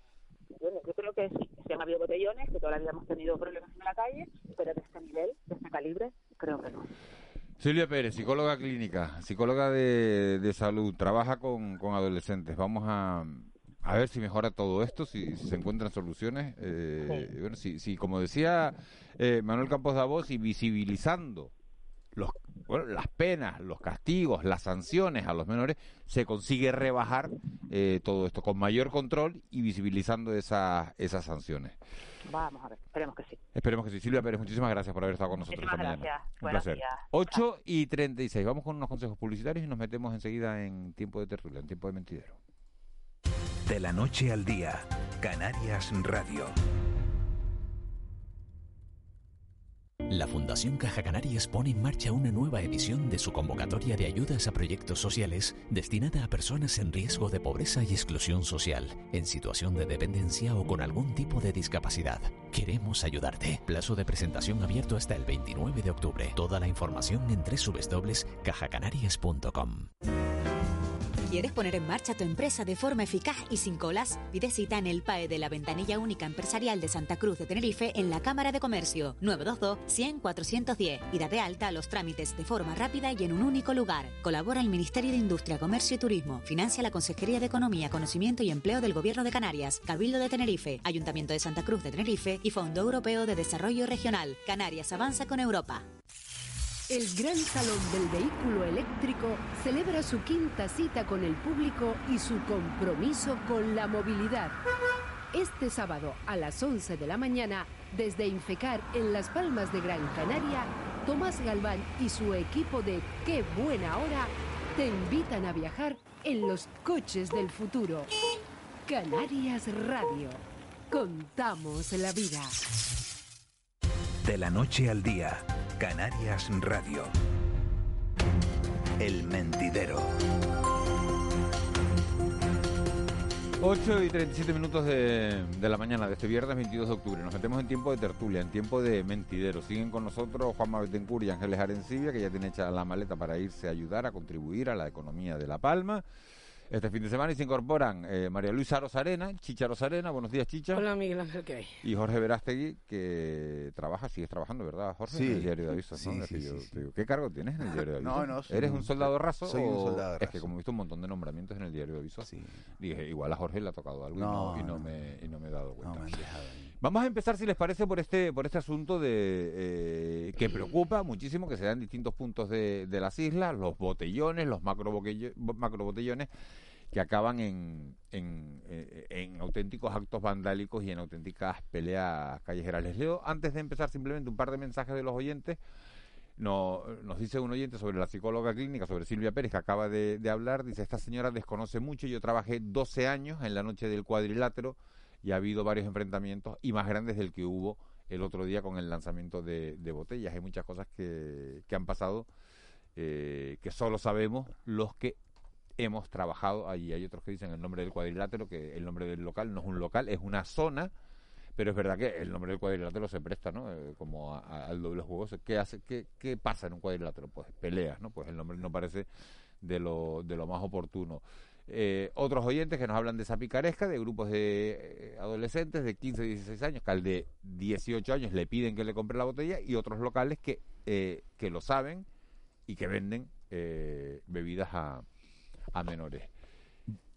yo creo que sí, que han habido botellones, que todavía hemos tenido problemas en la calle, pero de este nivel, de este calibre, creo que no. Silvia Pérez, psicóloga clínica, psicóloga de, salud, trabaja con, adolescentes. Vamos a, a, ver si mejora todo esto, si, se encuentran soluciones. Eh, bueno, si, si, como decía eh, Manuel Campos Davos, y visibilizando los, las penas, los castigos, las sanciones a los menores, se consigue rebajar eh, todo esto con mayor control y visibilizando esas, esas sanciones. Vamos a ver, esperemos que sí. Esperemos que sí. Silvia Pérez, muchísimas gracias por haber estado con nosotros esta mañana. Un placer. 8 y 36. Vamos con unos consejos publicitarios y nos metemos enseguida en tiempo de tertulia, en tiempo de mentidero. De la noche al día, Canarias Radio. La Fundación Caja Canarias pone en marcha una nueva edición de su convocatoria de ayudas a proyectos sociales destinada a personas en riesgo de pobreza y exclusión social, en situación de dependencia o con algún tipo de discapacidad. Queremos ayudarte. Plazo de presentación abierto hasta el 29 de octubre. Toda la información en www.cajacanarias.com. ¿Quieres poner en marcha tu empresa de forma eficaz y sin colas? Pide cita en el PAE de la Ventanilla Única Empresarial de Santa Cruz de Tenerife en la Cámara de Comercio 922-100-410 y date alta a los trámites de forma rápida y en un único lugar. Colabora el Ministerio de Industria, Comercio y Turismo. Financia la Consejería de Economía, Conocimiento y Empleo del Gobierno de Canarias, Cabildo de Tenerife, Ayuntamiento de Santa Cruz de Tenerife y Fondo Europeo de Desarrollo Regional. Canarias avanza con Europa. El Gran Salón del Vehículo Eléctrico celebra su quinta cita con el público y su compromiso con la movilidad. Este sábado a las 11 de la mañana, desde Infecar en Las Palmas de Gran Canaria, Tomás Galván y su equipo de Qué Buena Hora te invitan a viajar en los coches del futuro. Canarias Radio. Contamos la vida. De la noche al día Canarias Radio. El Mentidero. 8 y 37 minutos de, de, la mañana de este viernes 22 de octubre. Nos metemos en tiempo de tertulia, en tiempo de mentidero. Siguen con nosotros Juan Betancourt y Ángeles Arencibia, que ya tiene hecha la maleta para irse a ayudar a contribuir a la economía de La Palma. Este fin de semana y se incorporan eh, María Luisa Rosarena, Chicha Rosarena, buenos días Chicha. Hola Miguel Ángel, ¿qué hay? Y Jorge Verástegui, que trabaja, sigues trabajando, ¿verdad Jorge? Sí. En el diario de avisos, sí, ¿no? sí, yo, sí, digo, ¿Qué cargo tienes en el diario de avisos? No, no. ¿Eres un soldado raso? Soy un soldado raso. Es que como he visto un montón de nombramientos en el diario de avisos, sí. dije, igual a Jorge le ha tocado algo no, y, no, y, no, no, me, y no me he dado cuenta. No me han dejado ahí. Vamos a empezar, si les parece, por este por este asunto de eh, que preocupa muchísimo, que se da en distintos puntos de, de las islas, los botellones, los macro, macro botellones que acaban en, en, eh, en, auténticos actos vandálicos y en auténticas peleas callejeras. Les leo, antes de empezar, simplemente un par de mensajes de los oyentes. No, nos dice un oyente sobre la psicóloga clínica, sobre Silvia Pérez, que acaba de, de, hablar. Dice, esta señora desconoce mucho. Yo trabajé 12 años en la noche del cuadrilátero y ha habido varios enfrentamientos y más grandes del que hubo el otro día con el lanzamiento de, botellas. Hay muchas cosas que, que han pasado eh, que solo sabemos los que hemos trabajado allí. Hay otros que dicen el nombre del cuadrilátero, que el nombre del local no es un local, es una zona, pero es verdad que el nombre del cuadrilátero se presta, ¿no? Eh, como al doble juego. ¿Qué, hace, qué, ¿Qué pasa en un cuadrilátero? Pues peleas, ¿no? Pues el nombre no parece de lo, de lo más oportuno. Eh, otros oyentes que nos hablan de esa picaresca, de grupos de eh, adolescentes de 15, 16 años, que al de 18 años le piden que le compre la botella, y otros locales que, eh, que lo saben y que venden bebidas a, a menores.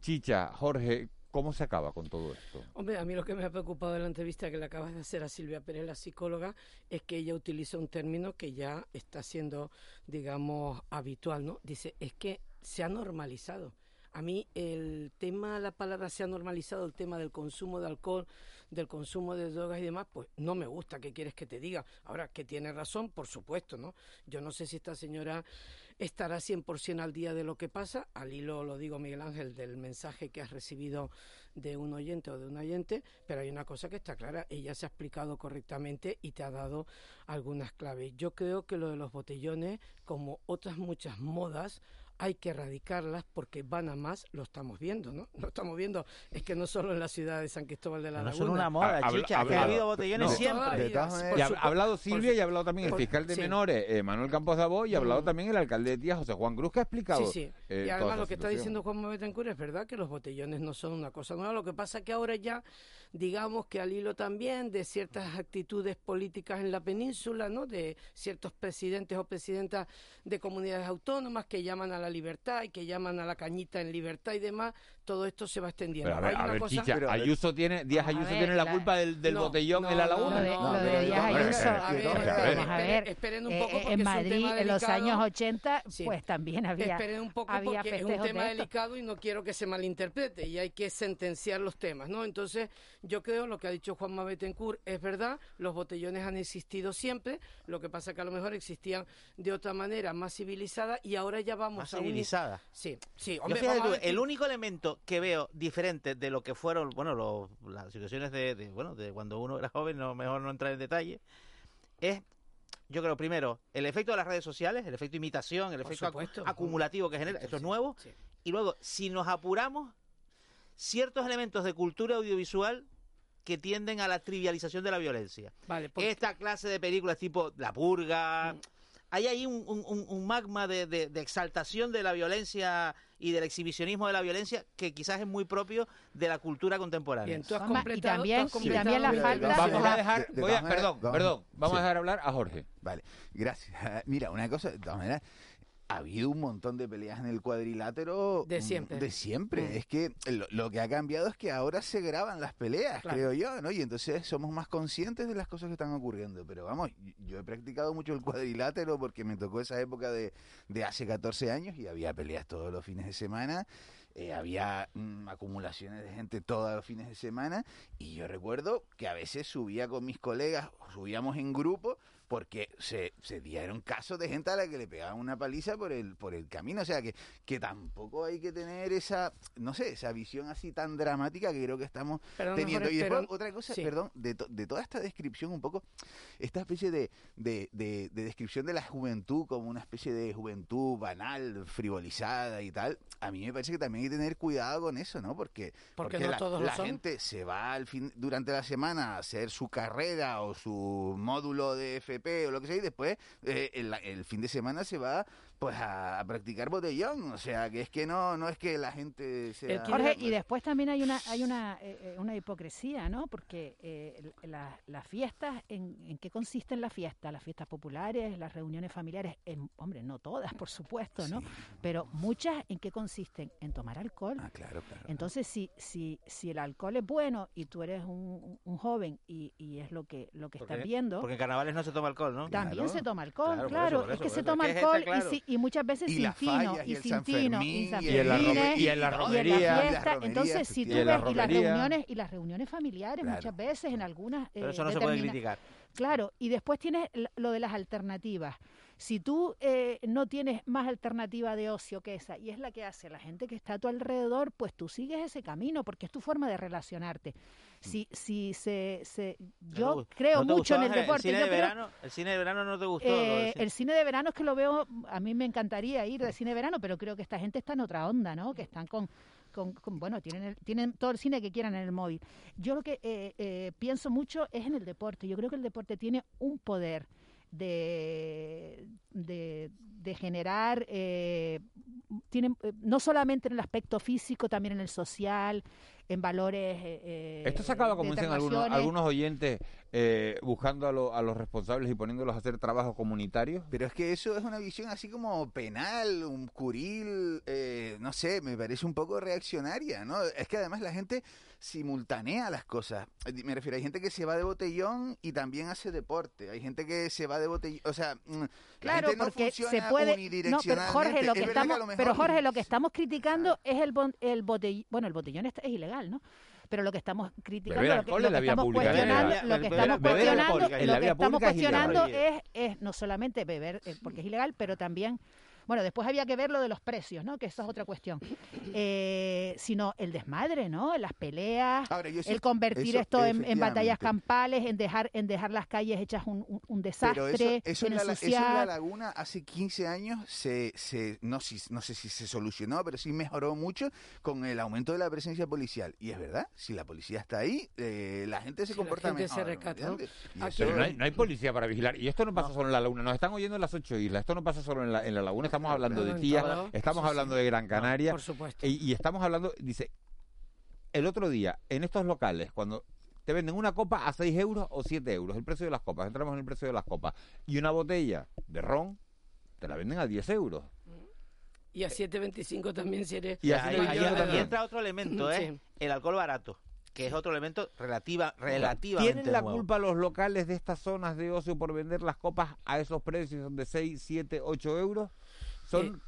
Chicha, Jorge, ¿Cómo se acaba con todo esto? Hombre, a mí lo que me ha preocupado de la entrevista que le acabas de hacer a Silvia Pérez, la psicóloga, es que ella utiliza un término que ya está siendo, digamos, habitual, ¿no? Dice, es que se ha normalizado. A mí el tema, la palabra se ha normalizado, el tema del consumo de alcohol, del consumo de drogas y demás, pues no me gusta. ¿Qué quieres que te diga? Ahora, que tiene razón, por supuesto, ¿no? Yo no sé si esta señora estará 100% al día de lo que pasa. Al hilo, lo digo Miguel Ángel, del mensaje que has recibido de un oyente o de un oyente, pero hay una cosa que está clara, ella se ha explicado correctamente y te ha dado algunas claves. Yo creo que lo de los botellones, como otras muchas modas, hay que erradicarlas porque van a más, lo estamos viendo, ¿no? Lo estamos viendo, es que no solo en la ciudad de San Cristóbal de la No Laguna. son una moda, Ha- chicha, habla- que ha habido botellones no. siempre. De todas maneras- Y ha ha hablado Silvia y ha hablado también el fiscal de sí. menores, eh, Manuel Campos Dabó, y ha hablado Mm. también el alcalde de Tía, José Juan Cruz, que ha explicado. Sí, sí. eh, y además lo que está diciendo Juan Betancourt es verdad que los botellones no son una cosa nueva. Lo que pasa que ahora ya, digamos que al hilo también de ciertas actitudes políticas en la península, ¿no? De ciertos presidentes o presidentas de comunidades autónomas que llaman a la libertad y que llaman a la cañita en libertad y demás, todo esto se va extendiendo. Pero a ver, Hay a una ver, cosa- Chicha, Ayuso tiene, Díaz Ayuso ver, tiene la la- culpa del, del no, botellón no, en la no, laguna. Lo de- lo de Díaz Ayuso, a ver, vamos a esperen, ver, esperen un poco eh, porque en es un Madrid en los años 80 Sí. pues también había Esperen un poco había porque es un tema de delicado y no quiero que se malinterprete y hay que sentenciar los temas, ¿no? Entonces, yo creo lo que ha dicho Juanma Betancourt es verdad, los botellones han existido siempre, lo que pasa que a lo mejor existían de otra manera más civilizada y ahora ya vamos Más a un- civilizada. Sí, sí, Yo hombre, fíjate vamos a tú, ver el único elemento que veo diferente de lo que fueron, bueno, lo- las situaciones de, de, bueno, de cuando uno [LAUGHS] era joven, no, mejor no entrar en detalle, es, yo creo, primero, el efecto de las redes sociales, el efecto imitación, el Por efecto supuesto. acumulativo que genera, esto es nuevo, y luego, si nos apuramos, ciertos elementos de cultura audiovisual que tienden a la trivialización de la violencia. Vale, porque- Esta clase de películas tipo La Purga, hay ahí un, un- un- un magma de, de- de exaltación de la violencia y del exhibicionismo de la violencia que quizás es muy propio de la cultura contemporánea. Bien, tú has Juanma, y también- tú has y también la falta- Vamos a dejar, De- de voy a- perdón, vamos- perdón, vamos sí. a dejar hablar a Jorge. Vale, gracias. [LAUGHS] Mira, una cosa, de todas maneras, ha habido un montón de peleas en el cuadrilátero De mm, siempre. De siempre. Mm. Es que lo, lo que ha cambiado es que ahora se graban las peleas, Claro. creo yo, ¿no? Y entonces somos más conscientes de las cosas que están ocurriendo. Pero vamos, yo he practicado mucho el cuadrilátero porque me tocó esa época de, de hace 14 años y había peleas todos los fines de semana. eh, había mm, acumulaciones de gente todos los fines de semana y yo recuerdo que a veces subía con mis colegas, subíamos en grupo porque se, se dieron casos de gente a la que le pegaban una paliza por el por el camino, o sea que, que tampoco hay que tener esa, no sé, esa visión así tan dramática que creo que estamos Perdón, teniendo. Jorge, y después pero- otra cosa, sí. perdón, de, to- de toda esta descripción un poco, esta especie de, de, de- de descripción de la juventud como una especie de juventud banal, frivolizada y tal, a mí me parece que también hay que tener cuidado con eso, ¿no? Porque, Porque porque no la, todos la gente se va al fin durante la semana a hacer su carrera o su módulo de O lo que sea y después eh, el, el fin de semana se va pues a, a practicar botellón, o sea que es que no no es que la gente sea Jorge, y después también hay una hay una, eh, eh, una hipocresía, ¿no? Porque eh, la- las fiestas, ¿en, ¿en qué consisten las fiestas? Las fiestas populares, las reuniones familiares, en, hombre, no todas, por supuesto, ¿no? Pero muchas, ¿en qué consisten? En tomar alcohol. Ah, claro, claro. Entonces, si, si, si el alcohol es bueno y tú eres un, un joven y, y es lo que, lo que estás viendo... Porque en carnavales no se toma alcohol, ¿no? También se toma alcohol, Claro, claro. por eso, por es que eso, se toma alcohol y, si- y muchas veces Y sin fallas, y y el sin San tino, Fermín, y y en la y en la romería, Entonces, si tú y en la ves, y las reuniones, y las reuniones familiares Claro. muchas veces en algunas... Pero eh, eso no se puede criticar. Claro, y después tienes lo de las alternativas. Si tú eh, no tienes más alternativa de ocio que esa, y es la que hace la gente que está a tu alrededor, pues tú sigues ese camino, porque es tu forma de relacionarte. Si, si se, se, yo ¿No te- creo no mucho en el deporte. cine yo de creo- verano, el cine de verano no te gustó. eh, el cine de verano es que lo veo, a mí me encantaría ir de cine de verano, pero creo que esta gente está en otra onda, ¿no? Que están con, con, con- bueno, tienen, el- tienen todo el cine que quieran en el móvil. Yo lo que eh, eh, pienso mucho es en el deporte. Yo creo que el deporte tiene un poder de, de, generar, eh, tiene, eh, no solamente en el aspecto físico, también en el social, en valores. eh, Esto se acaba, como dicen algunos, algunos oyentes, eh, buscando a, lo- a los responsables y poniéndolos a hacer trabajos comunitarios. Pero es que eso es una visión así como penal, un curil, eh, no sé, me parece un poco reaccionaria, ¿no? Es que además la gente simultanea las cosas. Eh, Me refiero, hay gente que se va de botellón y también hace deporte. Hay gente que se va de botellón, o sea, mm, la Claro, gente no porque funciona se puede. No, pero. Jorge, lo que Es estamos, lo pero Jorge, lo que estamos criticando es el, bon- el botellón. Bueno, el botellón es, es Pero lo que estamos criticando, Beber lo que, alcohol lo en que la vía estamos pública, ¿eh? cuestionando, lo que estamos cuestionando, lo que estamos cuestionando es, es no solamente beber eh, porque es ilegal, pero también bueno, después había que ver lo de los precios, ¿no? Que eso es otra cuestión. Eh, sino el desmadre, ¿no? Las peleas, Ahora, el convertir eso, esto en, en batallas campales, en dejar en dejar las calles hechas un, un- un desastre, Pero eso, eso, en la, eso en la laguna hace 15 años se, se no, si, no sé si se solucionó, pero sí mejoró mucho con el aumento de la presencia policial. Y es verdad, si la policía está ahí, eh, la gente se Si la comporta gente se mejor. recata, ¿no? ¿entiendes? Y Aquí- eso- Pero no hay, no hay policía para vigilar. Y esto no pasa solo en la laguna. Nos están oyendo en las ocho islas. Esto no pasa solo en la, en la laguna. Estamos hablando de Tía, estamos Sí, hablando sí. de Gran Canaria. Por supuesto. Y, y estamos hablando, dice, el otro día, en estos locales, cuando te venden una copa a 6 euros o 7 euros, el precio de las copas, entramos en el precio de las copas, y una botella de ron, te la venden a 10 euros. Y a 7.25 también si eres... Y ahí, entra otro elemento, ¿eh? Sí. El alcohol barato, que es otro elemento relativa, relativamente ¿Tienen la nuevo. culpa los locales de estas zonas de ocio por vender las copas a esos precios de 6, 7, 8 euros? Son... Eh,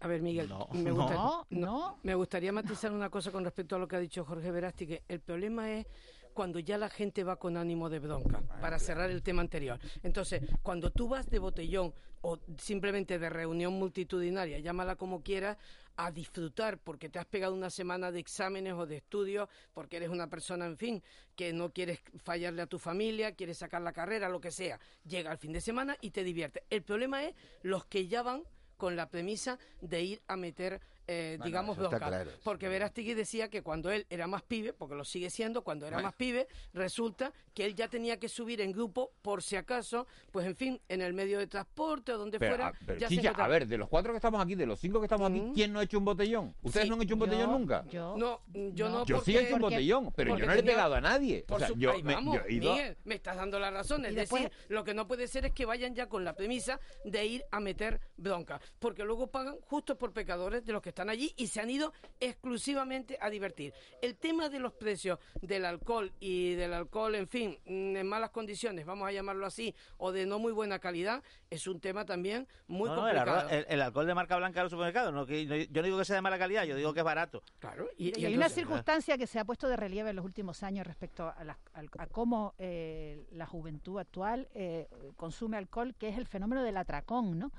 A ver, Miguel, No. me, gusta- No, no. me gustaría matizar una cosa con respecto a lo que ha dicho Jorge Verasti, que el problema es cuando ya la gente va con ánimo de bronca, para cerrar el tema anterior. Entonces, cuando tú vas de botellón o simplemente de reunión multitudinaria, llámala como quieras, a disfrutar porque te has pegado una semana de exámenes o de estudios, porque eres una persona, en fin, que no quieres fallarle a tu familia, quieres sacar la carrera, lo que sea. Llega el fin de semana y te divierte. El problema es los que ya van con la premisa de ir a meter, eh, Bueno, digamos, bronca. claro, Porque Verástegui decía que cuando él era más pibe, porque lo sigue siendo, cuando era Bueno. más pibe, resulta que él ya tenía que subir en grupo por si acaso, pues en fin, en el medio de transporte o donde Pero, fuera. a, pero, ya se Chicha, a ver, de los cuatro que estamos aquí, de los cinco que estamos aquí, Ujú. ¿quién no ha hecho un botellón? ¿Ustedes Sí. no han hecho un botellón Yo- nunca? Yo, No, yo no, Yo porque... sí he hecho un porque- botellón, pero porque yo no le he pegado a nadie. O Por sea, su- yo, me, vamos, yo he ido... Miguel, me estás dando la razón. Es después- decir, lo que no puede ser es que vayan ya con la premisa de ir a meter bronca, porque luego pagan justo por pecadores de los que están allí y se han ido exclusivamente a divertir. El tema de los precios del alcohol y del alcohol, en fin, mm, en malas condiciones, vamos a llamarlo así, o de no muy buena calidad, es un tema también muy No, no, el, complicado. el- el alcohol de marca blanca de los supermercados, no, que- no- yo no digo que sea de mala calidad, yo digo que es barato. Claro, Y, y, y hay una circunstancia que se ha puesto de relieve en los últimos años respecto a, la- a cómo eh, la juventud actual eh, consume alcohol, que es el fenómeno del atracón, ¿no?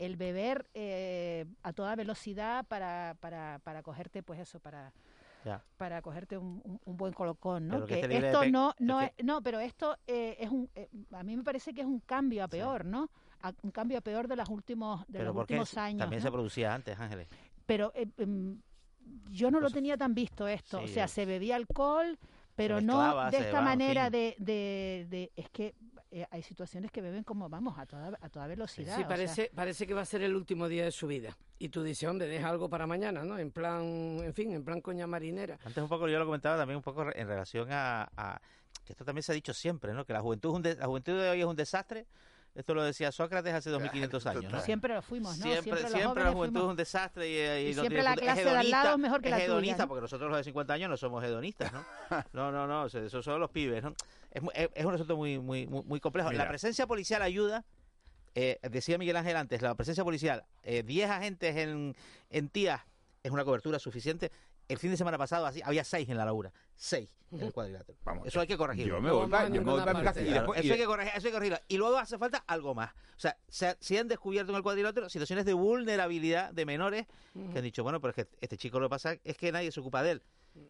El beber eh, a toda velocidad para, para, para cogerte, pues eso, para Ya. para cogerte un, un- un buen colocón, ¿no? Pero que Que este de esto no, no, es no, pero esto eh, es un, eh, a mí me parece que es un cambio a peor, ¿no? A- un cambio a peor de los últimos, de Pero los porque últimos años. también ¿no? se producía antes, Ángeles. pero eh, em, yo no lo tenía tan visto esto. o sea, eh. se bebía alcohol, pero no de esta manera de, de, de- Es que eh, hay situaciones que beben como, vamos, a toda, a toda velocidad. Sí, o sea, parece, parece que va a ser el último día de su vida. Y tú dices, hombre, deja algo para mañana, ¿no? En plan, en fin, en plan coña marinera. Antes un poco yo lo comentaba también un poco en relación a, a- que esto también se ha dicho siempre, ¿no? Que la juventud es un de- la juventud de hoy es un desastre. Esto lo decía Sócrates hace 2500 años, ¿no? siempre lo fuimos, ¿no? Siempre, siempre, jóvenes la juventud fuimos- es un desastre y, y Y no siempre tiene la clase es de al hedonista, lado es mejor que la es tuya, hedonista, ¿no? porque nosotros los de 50 años no somos hedonistas, ¿no? [LAUGHS] No, no, no, eso eso son los pibes, ¿no? Es, es, un asunto muy, muy, muy, muy complejo. Mira. La presencia policial ayuda. eh, decía Miguel Ángel antes, la presencia policial, eh, 10 agentes en, en Tías es una cobertura suficiente. El fin de semana pasado así, había 6 en la Laura. 6 en el cuadrilátero. Vamos, eso hay que corregirlo. Yo me voy para, yo me voy ninguna para mi casa y después... eso, hay que corregir, eso hay que corregirlo. Y luego hace falta algo más. O sea, se, se han descubierto en el cuadrilátero situaciones de vulnerabilidad de menores que han dicho, bueno, pero es que este chico lo que pasa es que nadie se ocupa de él.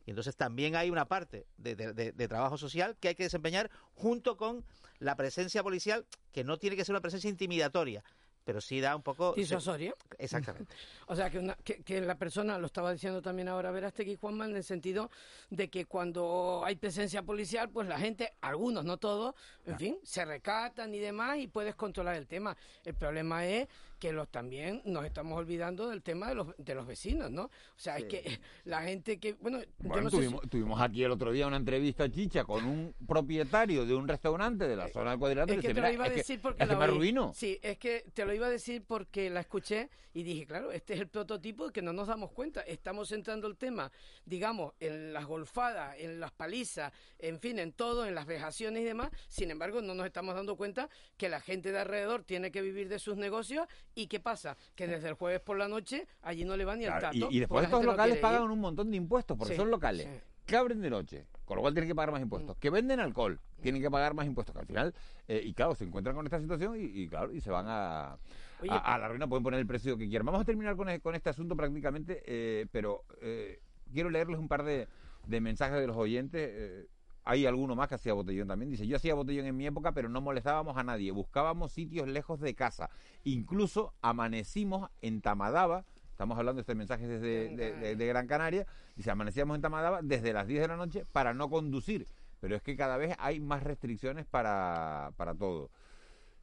Y entonces también hay una parte de, de- de- de trabajo social que hay que desempeñar junto con la presencia policial, que no tiene que ser una presencia intimidatoria, pero sí da un poco... Disuasoria. Exactamente. [LAUGHS] O sea, que, una- que, que la persona, lo estaba diciendo también ahora Verástegui Juanma, en el sentido de que cuando hay presencia policial, pues la gente, algunos, no todos, en fin, se recatan y demás y puedes controlar el tema. El problema es que los también nos estamos olvidando del tema de los, de los vecinos, ¿no? O sea, es que la gente que, bueno, yo no sé si- tuvimos, tuvimos aquí el otro día una entrevista chicha con un propietario de un restaurante de la zona del cuadrilátero Es que te lo "Mira, iba a que- decir porque es que la me oí. arruino. Sí, es que te lo iba a decir porque la escuché y dije, claro, este es el prototipo que no nos damos cuenta. Estamos centrando el tema, digamos, en las golfadas, en las palizas, en fin, en todo, en las vejaciones y demás. Sin embargo, no nos estamos dando cuenta que la gente de alrededor tiene que vivir de sus negocios y ¿qué pasa? Que desde el jueves por la noche allí no le va ni el Claro, tato. y, después estos no locales pagan ir. un montón de impuestos, porque Sí, son locales sí. que abren de noche, con lo cual tienen que pagar más impuestos. Que venden alcohol, tienen que pagar más impuestos. Que al final, eh, y claro, se encuentran con esta situación y, y claro, y se van a, Oye, a, a la ruina, pueden poner el precio que quieran. Vamos a terminar con, e- con este asunto prácticamente, eh, pero eh, quiero leerles un par de, de mensajes de los oyentes. Hay alguno más que hacía botellón también. Dice, yo hacía botellón en mi época, pero no molestábamos a nadie. Buscábamos sitios lejos de casa. Incluso amanecimos en Tamadaba. Estamos hablando de este mensaje desde de, de- de Gran Canaria. Dice, amanecíamos en Tamadaba desde las 10 de la noche para no conducir. Pero es que cada vez hay más restricciones para, para todo.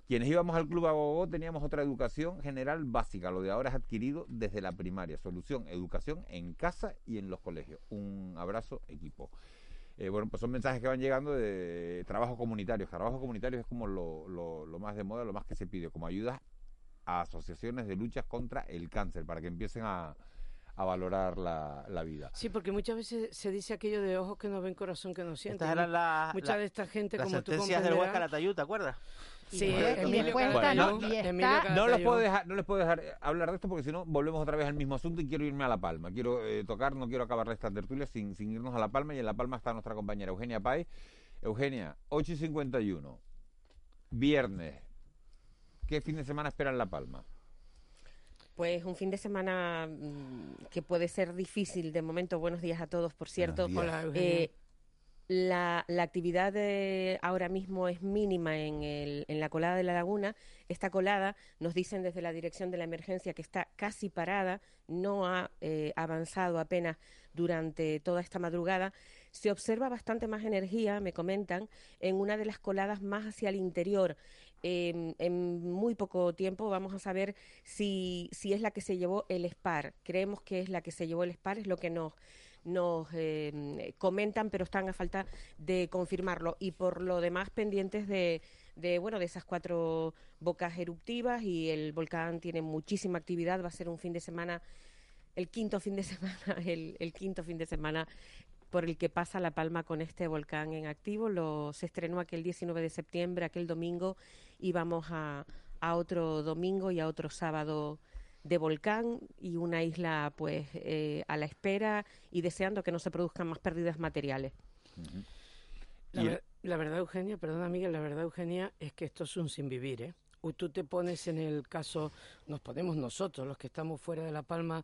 Quienes íbamos al Club Agogó teníamos otra educación general básica. Lo de ahora es adquirido desde la primaria. Solución, educación en casa y en los colegios. Un abrazo, equipo. Eh, bueno, pues son mensajes que van llegando de trabajo comunitario. Trabajo comunitario es como lo, lo- lo más de moda, lo más que se pide, como ayudas a asociaciones de luchas contra el cáncer, para que empiecen a, a valorar la, la vida. Sí, porque muchas veces se dice aquello de ojos que no ven, corazón que no siente. Estas eran las Mucha la- de esta gente, como tú sentencias del Huesca comprenderás, Calatayud, ¿te acuerdas? Sí, Y después ¿no? Y está- Emilio No los Calatayud. puedo dejar, no les puedo dejar eh, hablar de esto porque si no volvemos otra vez al mismo asunto y quiero irme a La Palma. Quiero eh, tocar, no quiero acabar esta tertulia sin, sin irnos a La Palma y en La Palma está nuestra compañera Eugenia Páez. Eugenia, 8 y 51, viernes. ¿Qué fin de semana espera en La Palma? Pues un fin de semana mm, que puede ser difícil. De momento, buenos días a todos, por cierto. Hola, Eugenia. Eh, la, actividad de ahora mismo es mínima en, el, en la colada de la laguna. Esta colada nos dicen desde la dirección de la emergencia que está casi parada, no ha eh, avanzado apenas durante toda esta madrugada. Se observa bastante más energía, me comentan, en una de las coladas más hacia el interior. Eh, en muy poco tiempo vamos a saber si, si es la que se llevó el SPAR. Creemos que es la que se llevó el SPAR, es lo que nos nos eh, comentan, pero están a falta de confirmarlo. Y por lo demás, pendientes de, de, bueno, de esas cuatro bocas eruptivas y el volcán tiene muchísima actividad. Va a ser un fin de semana, el quinto fin de [LAUGHS] semana, el, el quinto fin de semana por el que pasa La Palma con este volcán en activo. Lo, se estrenó aquel 19 de septiembre, aquel domingo, y vamos a, a otro domingo y a otro sábado de volcán y una isla pues eh, a la espera y deseando que no se produzcan más pérdidas materiales. La, ver- verdad, Eugenia, perdona, Miguel, la verdad, Eugenia, es que esto es un sin vivir, ¿eh? O tú te pones en el caso, nos ponemos nosotros, los que estamos fuera de La Palma,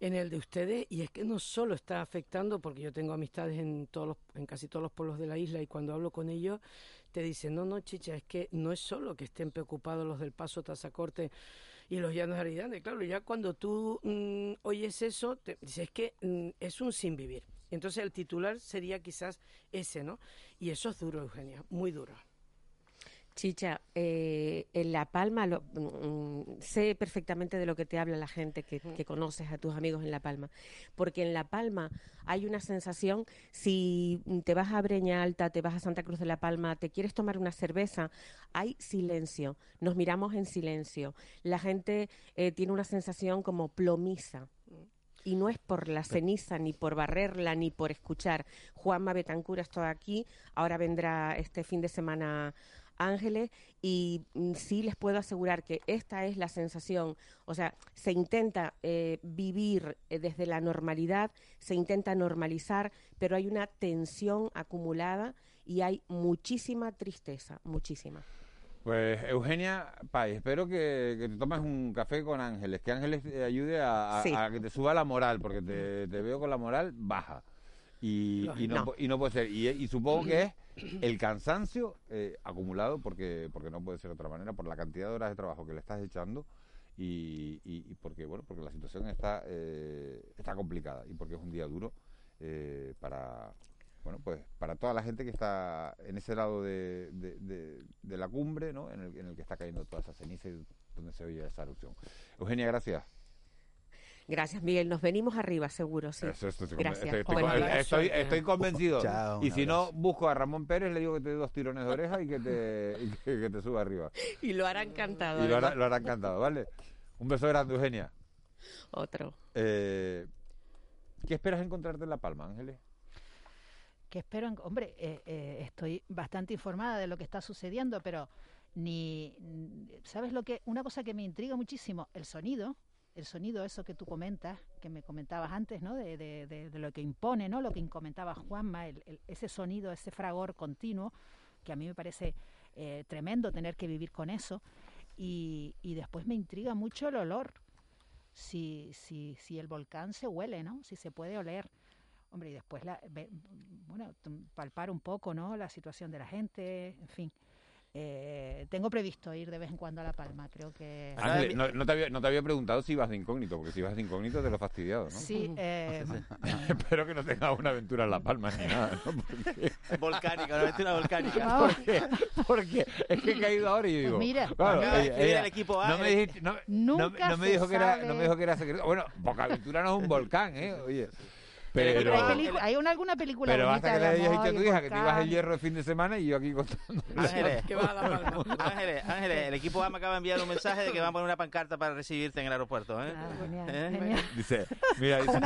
en el de ustedes, y es que no solo está afectando, porque yo tengo amistades en, todos los, en casi todos los pueblos de la isla, y cuando hablo con ellos, te dicen, no, no, chicha, es que no es solo que estén preocupados los del Paso Tazacorte y los llanos de. Claro, ya cuando tú mm, oyes eso, te dices es que mm, es un sin vivir. Entonces el titular sería quizás ese, ¿no? Y eso es duro, Eugenia, muy duro. Chicha, eh, en La Palma lo- mm, sé perfectamente de lo que te habla la gente que, que conoces a tus amigos en La Palma, porque en La Palma hay una sensación, si te vas a Breña Alta, te vas a Santa Cruz de La Palma, te quieres tomar una cerveza, hay silencio, nos miramos en silencio, la gente eh, tiene una sensación como plomiza. Y no es por la ceniza, ni por barrerla, ni por escuchar. Juanma Betancur está aquí, ahora vendrá este fin de semana Ángeles y mm, sí les puedo asegurar que esta es la sensación, o sea, se intenta eh, vivir eh, desde la normalidad, se intenta normalizar, pero hay una tensión acumulada y hay muchísima tristeza, muchísima. Pues Eugenia Páez, espero que, que te tomes un café con Ángeles, que Ángeles te ayude a, a- Sí. a que te suba la moral, porque te, te veo con la moral baja. Y, no, y, no, puede ser. Y, supongo que es el cansancio eh, acumulado, porque, porque no puede ser de otra manera, por la cantidad de horas de trabajo que le estás echando y, porque, bueno, porque la situación está, eh, está complicada y porque es un día duro eh, para, bueno, pues para toda la gente que está en ese lado de, de, de, de la cumbre, ¿no? En el, en el que está cayendo toda esa ceniza y donde se oye esa erupción. Eugenia, gracias. Gracias, Miguel. Nos venimos arriba, seguro, sí. Gracias. Estoy, convencido. Chao, y si no, busco a Ramón Pérez, le digo que te dé dos tirones de oreja y que te, suba arriba. [LAUGHS] Y lo hará encantado. Y lo hará, lo encantado, ¿vale? Un beso grande, Eugenia. Otro. Eh, ¿Qué esperas encontrarte en La Palma, Ángeles? ¿Qué espero? Hombre, eh, eh, estoy bastante informada de lo que está sucediendo, pero ni... ¿Sabes lo que? Una cosa que me intriga muchísimo, el sonido el sonido, eso que tú comentas, que me comentabas antes, ¿no? De, de, lo que impone, ¿no? Lo que comentaba Juanma, el, ese sonido, ese fragor continuo, que a mí me parece eh, tremendo tener que vivir con eso. Y, y, después me intriga mucho el olor, si, si, si el volcán se huele, ¿no? Si se puede oler. Hombre, y después, la, bueno, palpar un poco, ¿no? La situación de la gente, en fin eh, tengo previsto ir de vez en cuando a La Palma, creo que... No, te había, no, te había, preguntado si ibas de incógnito, porque si ibas de incógnito te lo he fastidiado, ¿no? Sí, [LAUGHS] eh... [LAUGHS] Espero que no tengas una aventura en La Palma ni nada, ¿no? [LAUGHS] Porque... Volcánica, una aventura volcánica. Porque, porque es que he caído ahora y pues digo... Mira, claro, el equipo A, no me, Nunca no, me dijo que era, no me dijo que era secreto. Bueno, Bocaventura no es un volcán, ¿eh? Oye... Pero, hay, una, alguna película pero bonita basta que le hayas dicho a tu hija que te ibas el hierro el fin de semana y yo aquí contando. [LAUGHS] Ángeles. [LAUGHS] Ángeles, Ángeles, el equipo A me acaba de enviar un mensaje de que van a poner una pancarta para recibirte en el aeropuerto. ¿eh? Ah, genial, ¿Eh? Dice, mira, dice,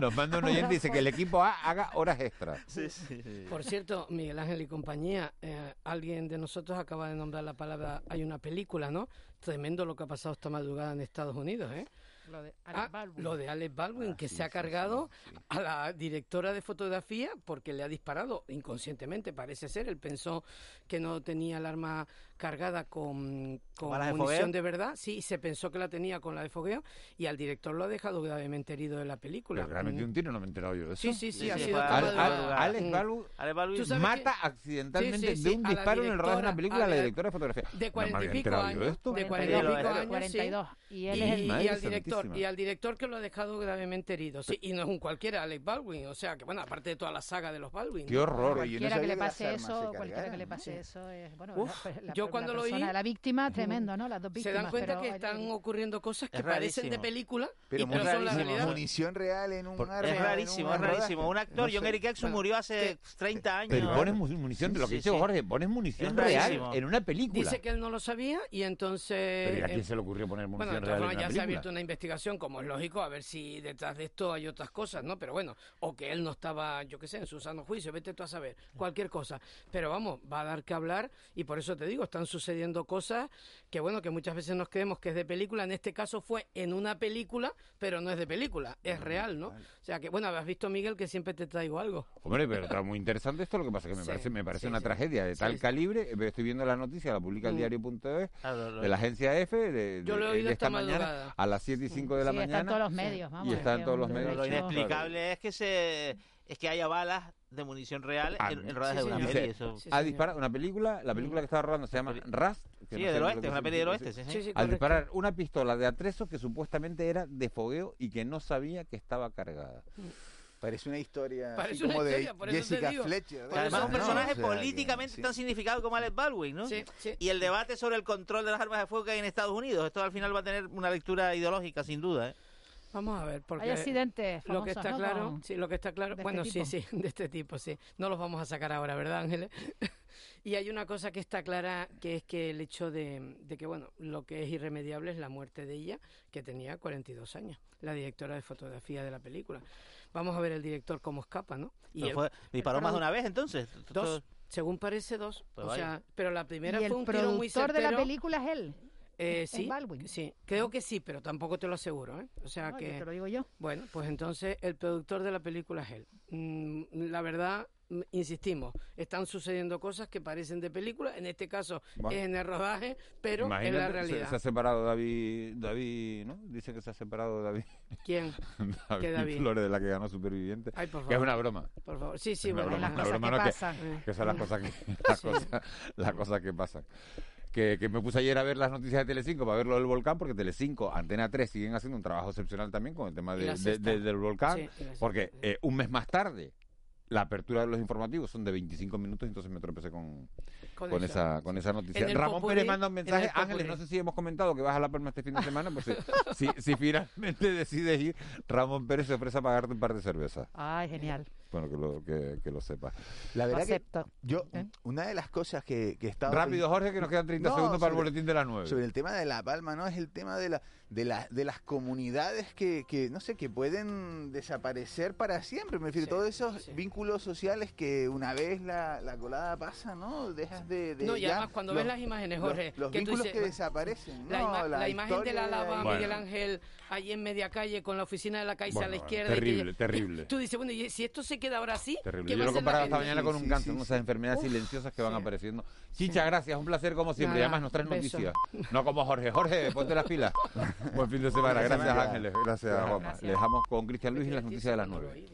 nos manda un oyente dice que el equipo A haga horas extras. Sí, sí. Por cierto, Miguel Ángel y compañía, eh, alguien de nosotros acaba de nombrar la palabra, hay una película, ¿no? Tremendo lo que ha pasado esta madrugada en Estados Unidos, ¿eh? Lo de Alex ah, Baldwin. De Baldwin, que ah, se ha cargado a la directora de fotografía porque le ha disparado inconscientemente, parece ser. Él pensó que no tenía el arma cargada con, con munición de, verdad, sí, se pensó que la tenía con la de fogueo y al director lo ha dejado gravemente herido de la película. Pero realmente mm. un tiro, no me he enterado yo de eso. Sí, sí, sí, ha sido... Alex mm. Balu mata accidentalmente de un disparo en el radar de una película a la, directora de fotografía. De cuarenta y pico años. De cuarenta y pico años, Y, él es el... y, al director, y al director que lo ha dejado gravemente herido. Sí, y no es un cualquiera, Alex Baldwin. O sea, que bueno, aparte de toda la saga de los Baldwin. Qué horror. Cualquiera, que le, pase eso, cualquiera que le pase eso es... Bueno, yo cuando lo oí, la víctima, tremendo, ¿no? Las dos víctimas. Se dan cuenta pero, que están oye, ocurriendo cosas que parecen de película, pero, y pero son la realidad. Munición real en un Por, arma. Es rarísimo, es rarísimo. Un actor, no John Eric Jackson, murió hace ¿Qué? 30 años. Pero pones munición, lo que dice Jorge, pones munición real en una película. Dice que él no lo sabía y entonces... Pero ¿a quién eh, se le ocurrió poner munición real en una película? ya se ha abierto una investigación, como es lógico, a ver si detrás de esto hay otras cosas, ¿no? Pero bueno, o que él no estaba, yo qué sé, en su sano juicio, vete tú a saber, cualquier cosa. Pero vamos, va a dar que hablar y por eso te digo, está están sucediendo cosas que, bueno, que muchas veces nos creemos que es de película. En este caso fue en una película, pero no es de película, es mm, real, ¿no? O sea que, bueno, has visto, Miguel, que siempre te traigo algo. Hombre, pero está muy interesante esto, lo que pasa es que me parece, me parece una tragedia de tal calibre. Estoy viendo la noticia, la publica el mm. diario.es, de la agencia EFE, de, de, Yo lo he eh, oído esta, esta mañana, a las 7 y 5 de la mañana. están todos los todos los medios. Lo inexplicable es que se es que haya balas de munición real ah, en, en, rodaje sí, de una ah, señor. peli. Ha disparado una película, la película que estaba rodando se llama Rust. Sí, no del oeste, es una peli del oeste. Sí, al disparar una pistola de atrezo que supuestamente era de fogueo y que no sabía que estaba cargada. Mm. Parece una historia como historia, de Jessica Fletcher. Además, un personaje políticamente tan significado como Alec Baldwin, ¿no? Y el debate sobre el control de las armas de fuego que hay en Estados Unidos. Esto al final va a tener una lectura ideológica, sin duda. ¿eh? Vamos a ver, porque hay accidentes famosos, lo que está ¿no? claro, sí, lo que está claro, este bueno, este sí, sí, [LAUGHS] de este tipo, sí. No los vamos a sacar ahora, ¿verdad, Ángeles? [LAUGHS] y hay una cosa que está clara, que es que el hecho de, de, que, bueno, lo que es irremediable es la muerte de ella, que tenía 42 años, la directora de fotografía de la película. Vamos a ver el director cómo escapa, ¿no? Y, él, fue, paró más de una vez, entonces. Dos. Según parece, dos. Pues o sea, pero la primera ¿Y fue un tiro muy certero. El productor de la película es él. Eh, sí, Baldwin. sí, creo que sí, pero tampoco te lo aseguro. ¿eh? O sea no, que, te lo digo yo. Bueno, pues entonces el productor de la película es él. Mm, la verdad, mm, insistimos, están sucediendo cosas que parecen de película, en este caso es en el rodaje, pero en la realidad. Se, se, ha separado David, David, ¿no? Dice que se ha separado David. ¿Quién? [LAUGHS] David, ¿Qué Flores, de la que ganó Superviviente. Ay, por favor. Es una broma. Por favor, sí, sí, bueno, broma, las cosas broma, que no pasan. Que, que, son las mm. cosas que, [LAUGHS] las, cosas, las cosas que pasan que, que, me puse ayer a ver las noticias de Telecinco para ver lo del volcán, porque Telecinco, Antena 3 siguen haciendo un trabajo excepcional también con el tema de, del volcán, porque eh, un mes más tarde la apertura de los informativos son de 25 minutos, entonces me tropecé con, con, esa, con esa noticia. Ramón Pérez manda un mensaje. Ángeles, no sé si hemos comentado que vas a La Palma este fin de semana, pues eh, [LAUGHS] si, si, finalmente decides ir, Ramón Pérez se ofrece a pagarte un par de cervezas. Ay, genial. Bueno, que lo, que, que lo sepas. La verdad que acepto. yo, una de las cosas que, que estaba... Rápido, Jorge, que nos quedan 30 No, segundos para el sobre- boletín de las 9. Sobre el tema de La Palma, ¿no? Es el tema de, la, de, la, de las comunidades que, que, no sé, que pueden desaparecer para siempre. Me refiero, todos esos vínculos sociales que una vez la, la colada pasa, ¿no? Dejas de... de No, y ya además cuando los- ves las imágenes, los- Jorge, Los, que tú vínculos dices, que desaparecen, La, ¿no? ima- la imagen de la lava Bueno. Miguel Ángel allí en media calle con la oficina de la Caixa a la izquierda. y que- terrible, terrible. Tú dices, bueno, y si esto se queda ahora así, Terrible. ¿qué Yo lo comparaba esta mañana con un cáncer, esas enfermedades Uf, silenciosas que van sí. apareciendo. Chicha, gracias, un placer como siempre. Y Nada, además nos traes noticias. [LAUGHS] No como Jorge. Jorge, ponte las pilas. Buen fin de semana. Gracias. Ángeles. Gracias, Juanma. Gracias. Le dejamos con Cristian Luis y las noticias de las 9.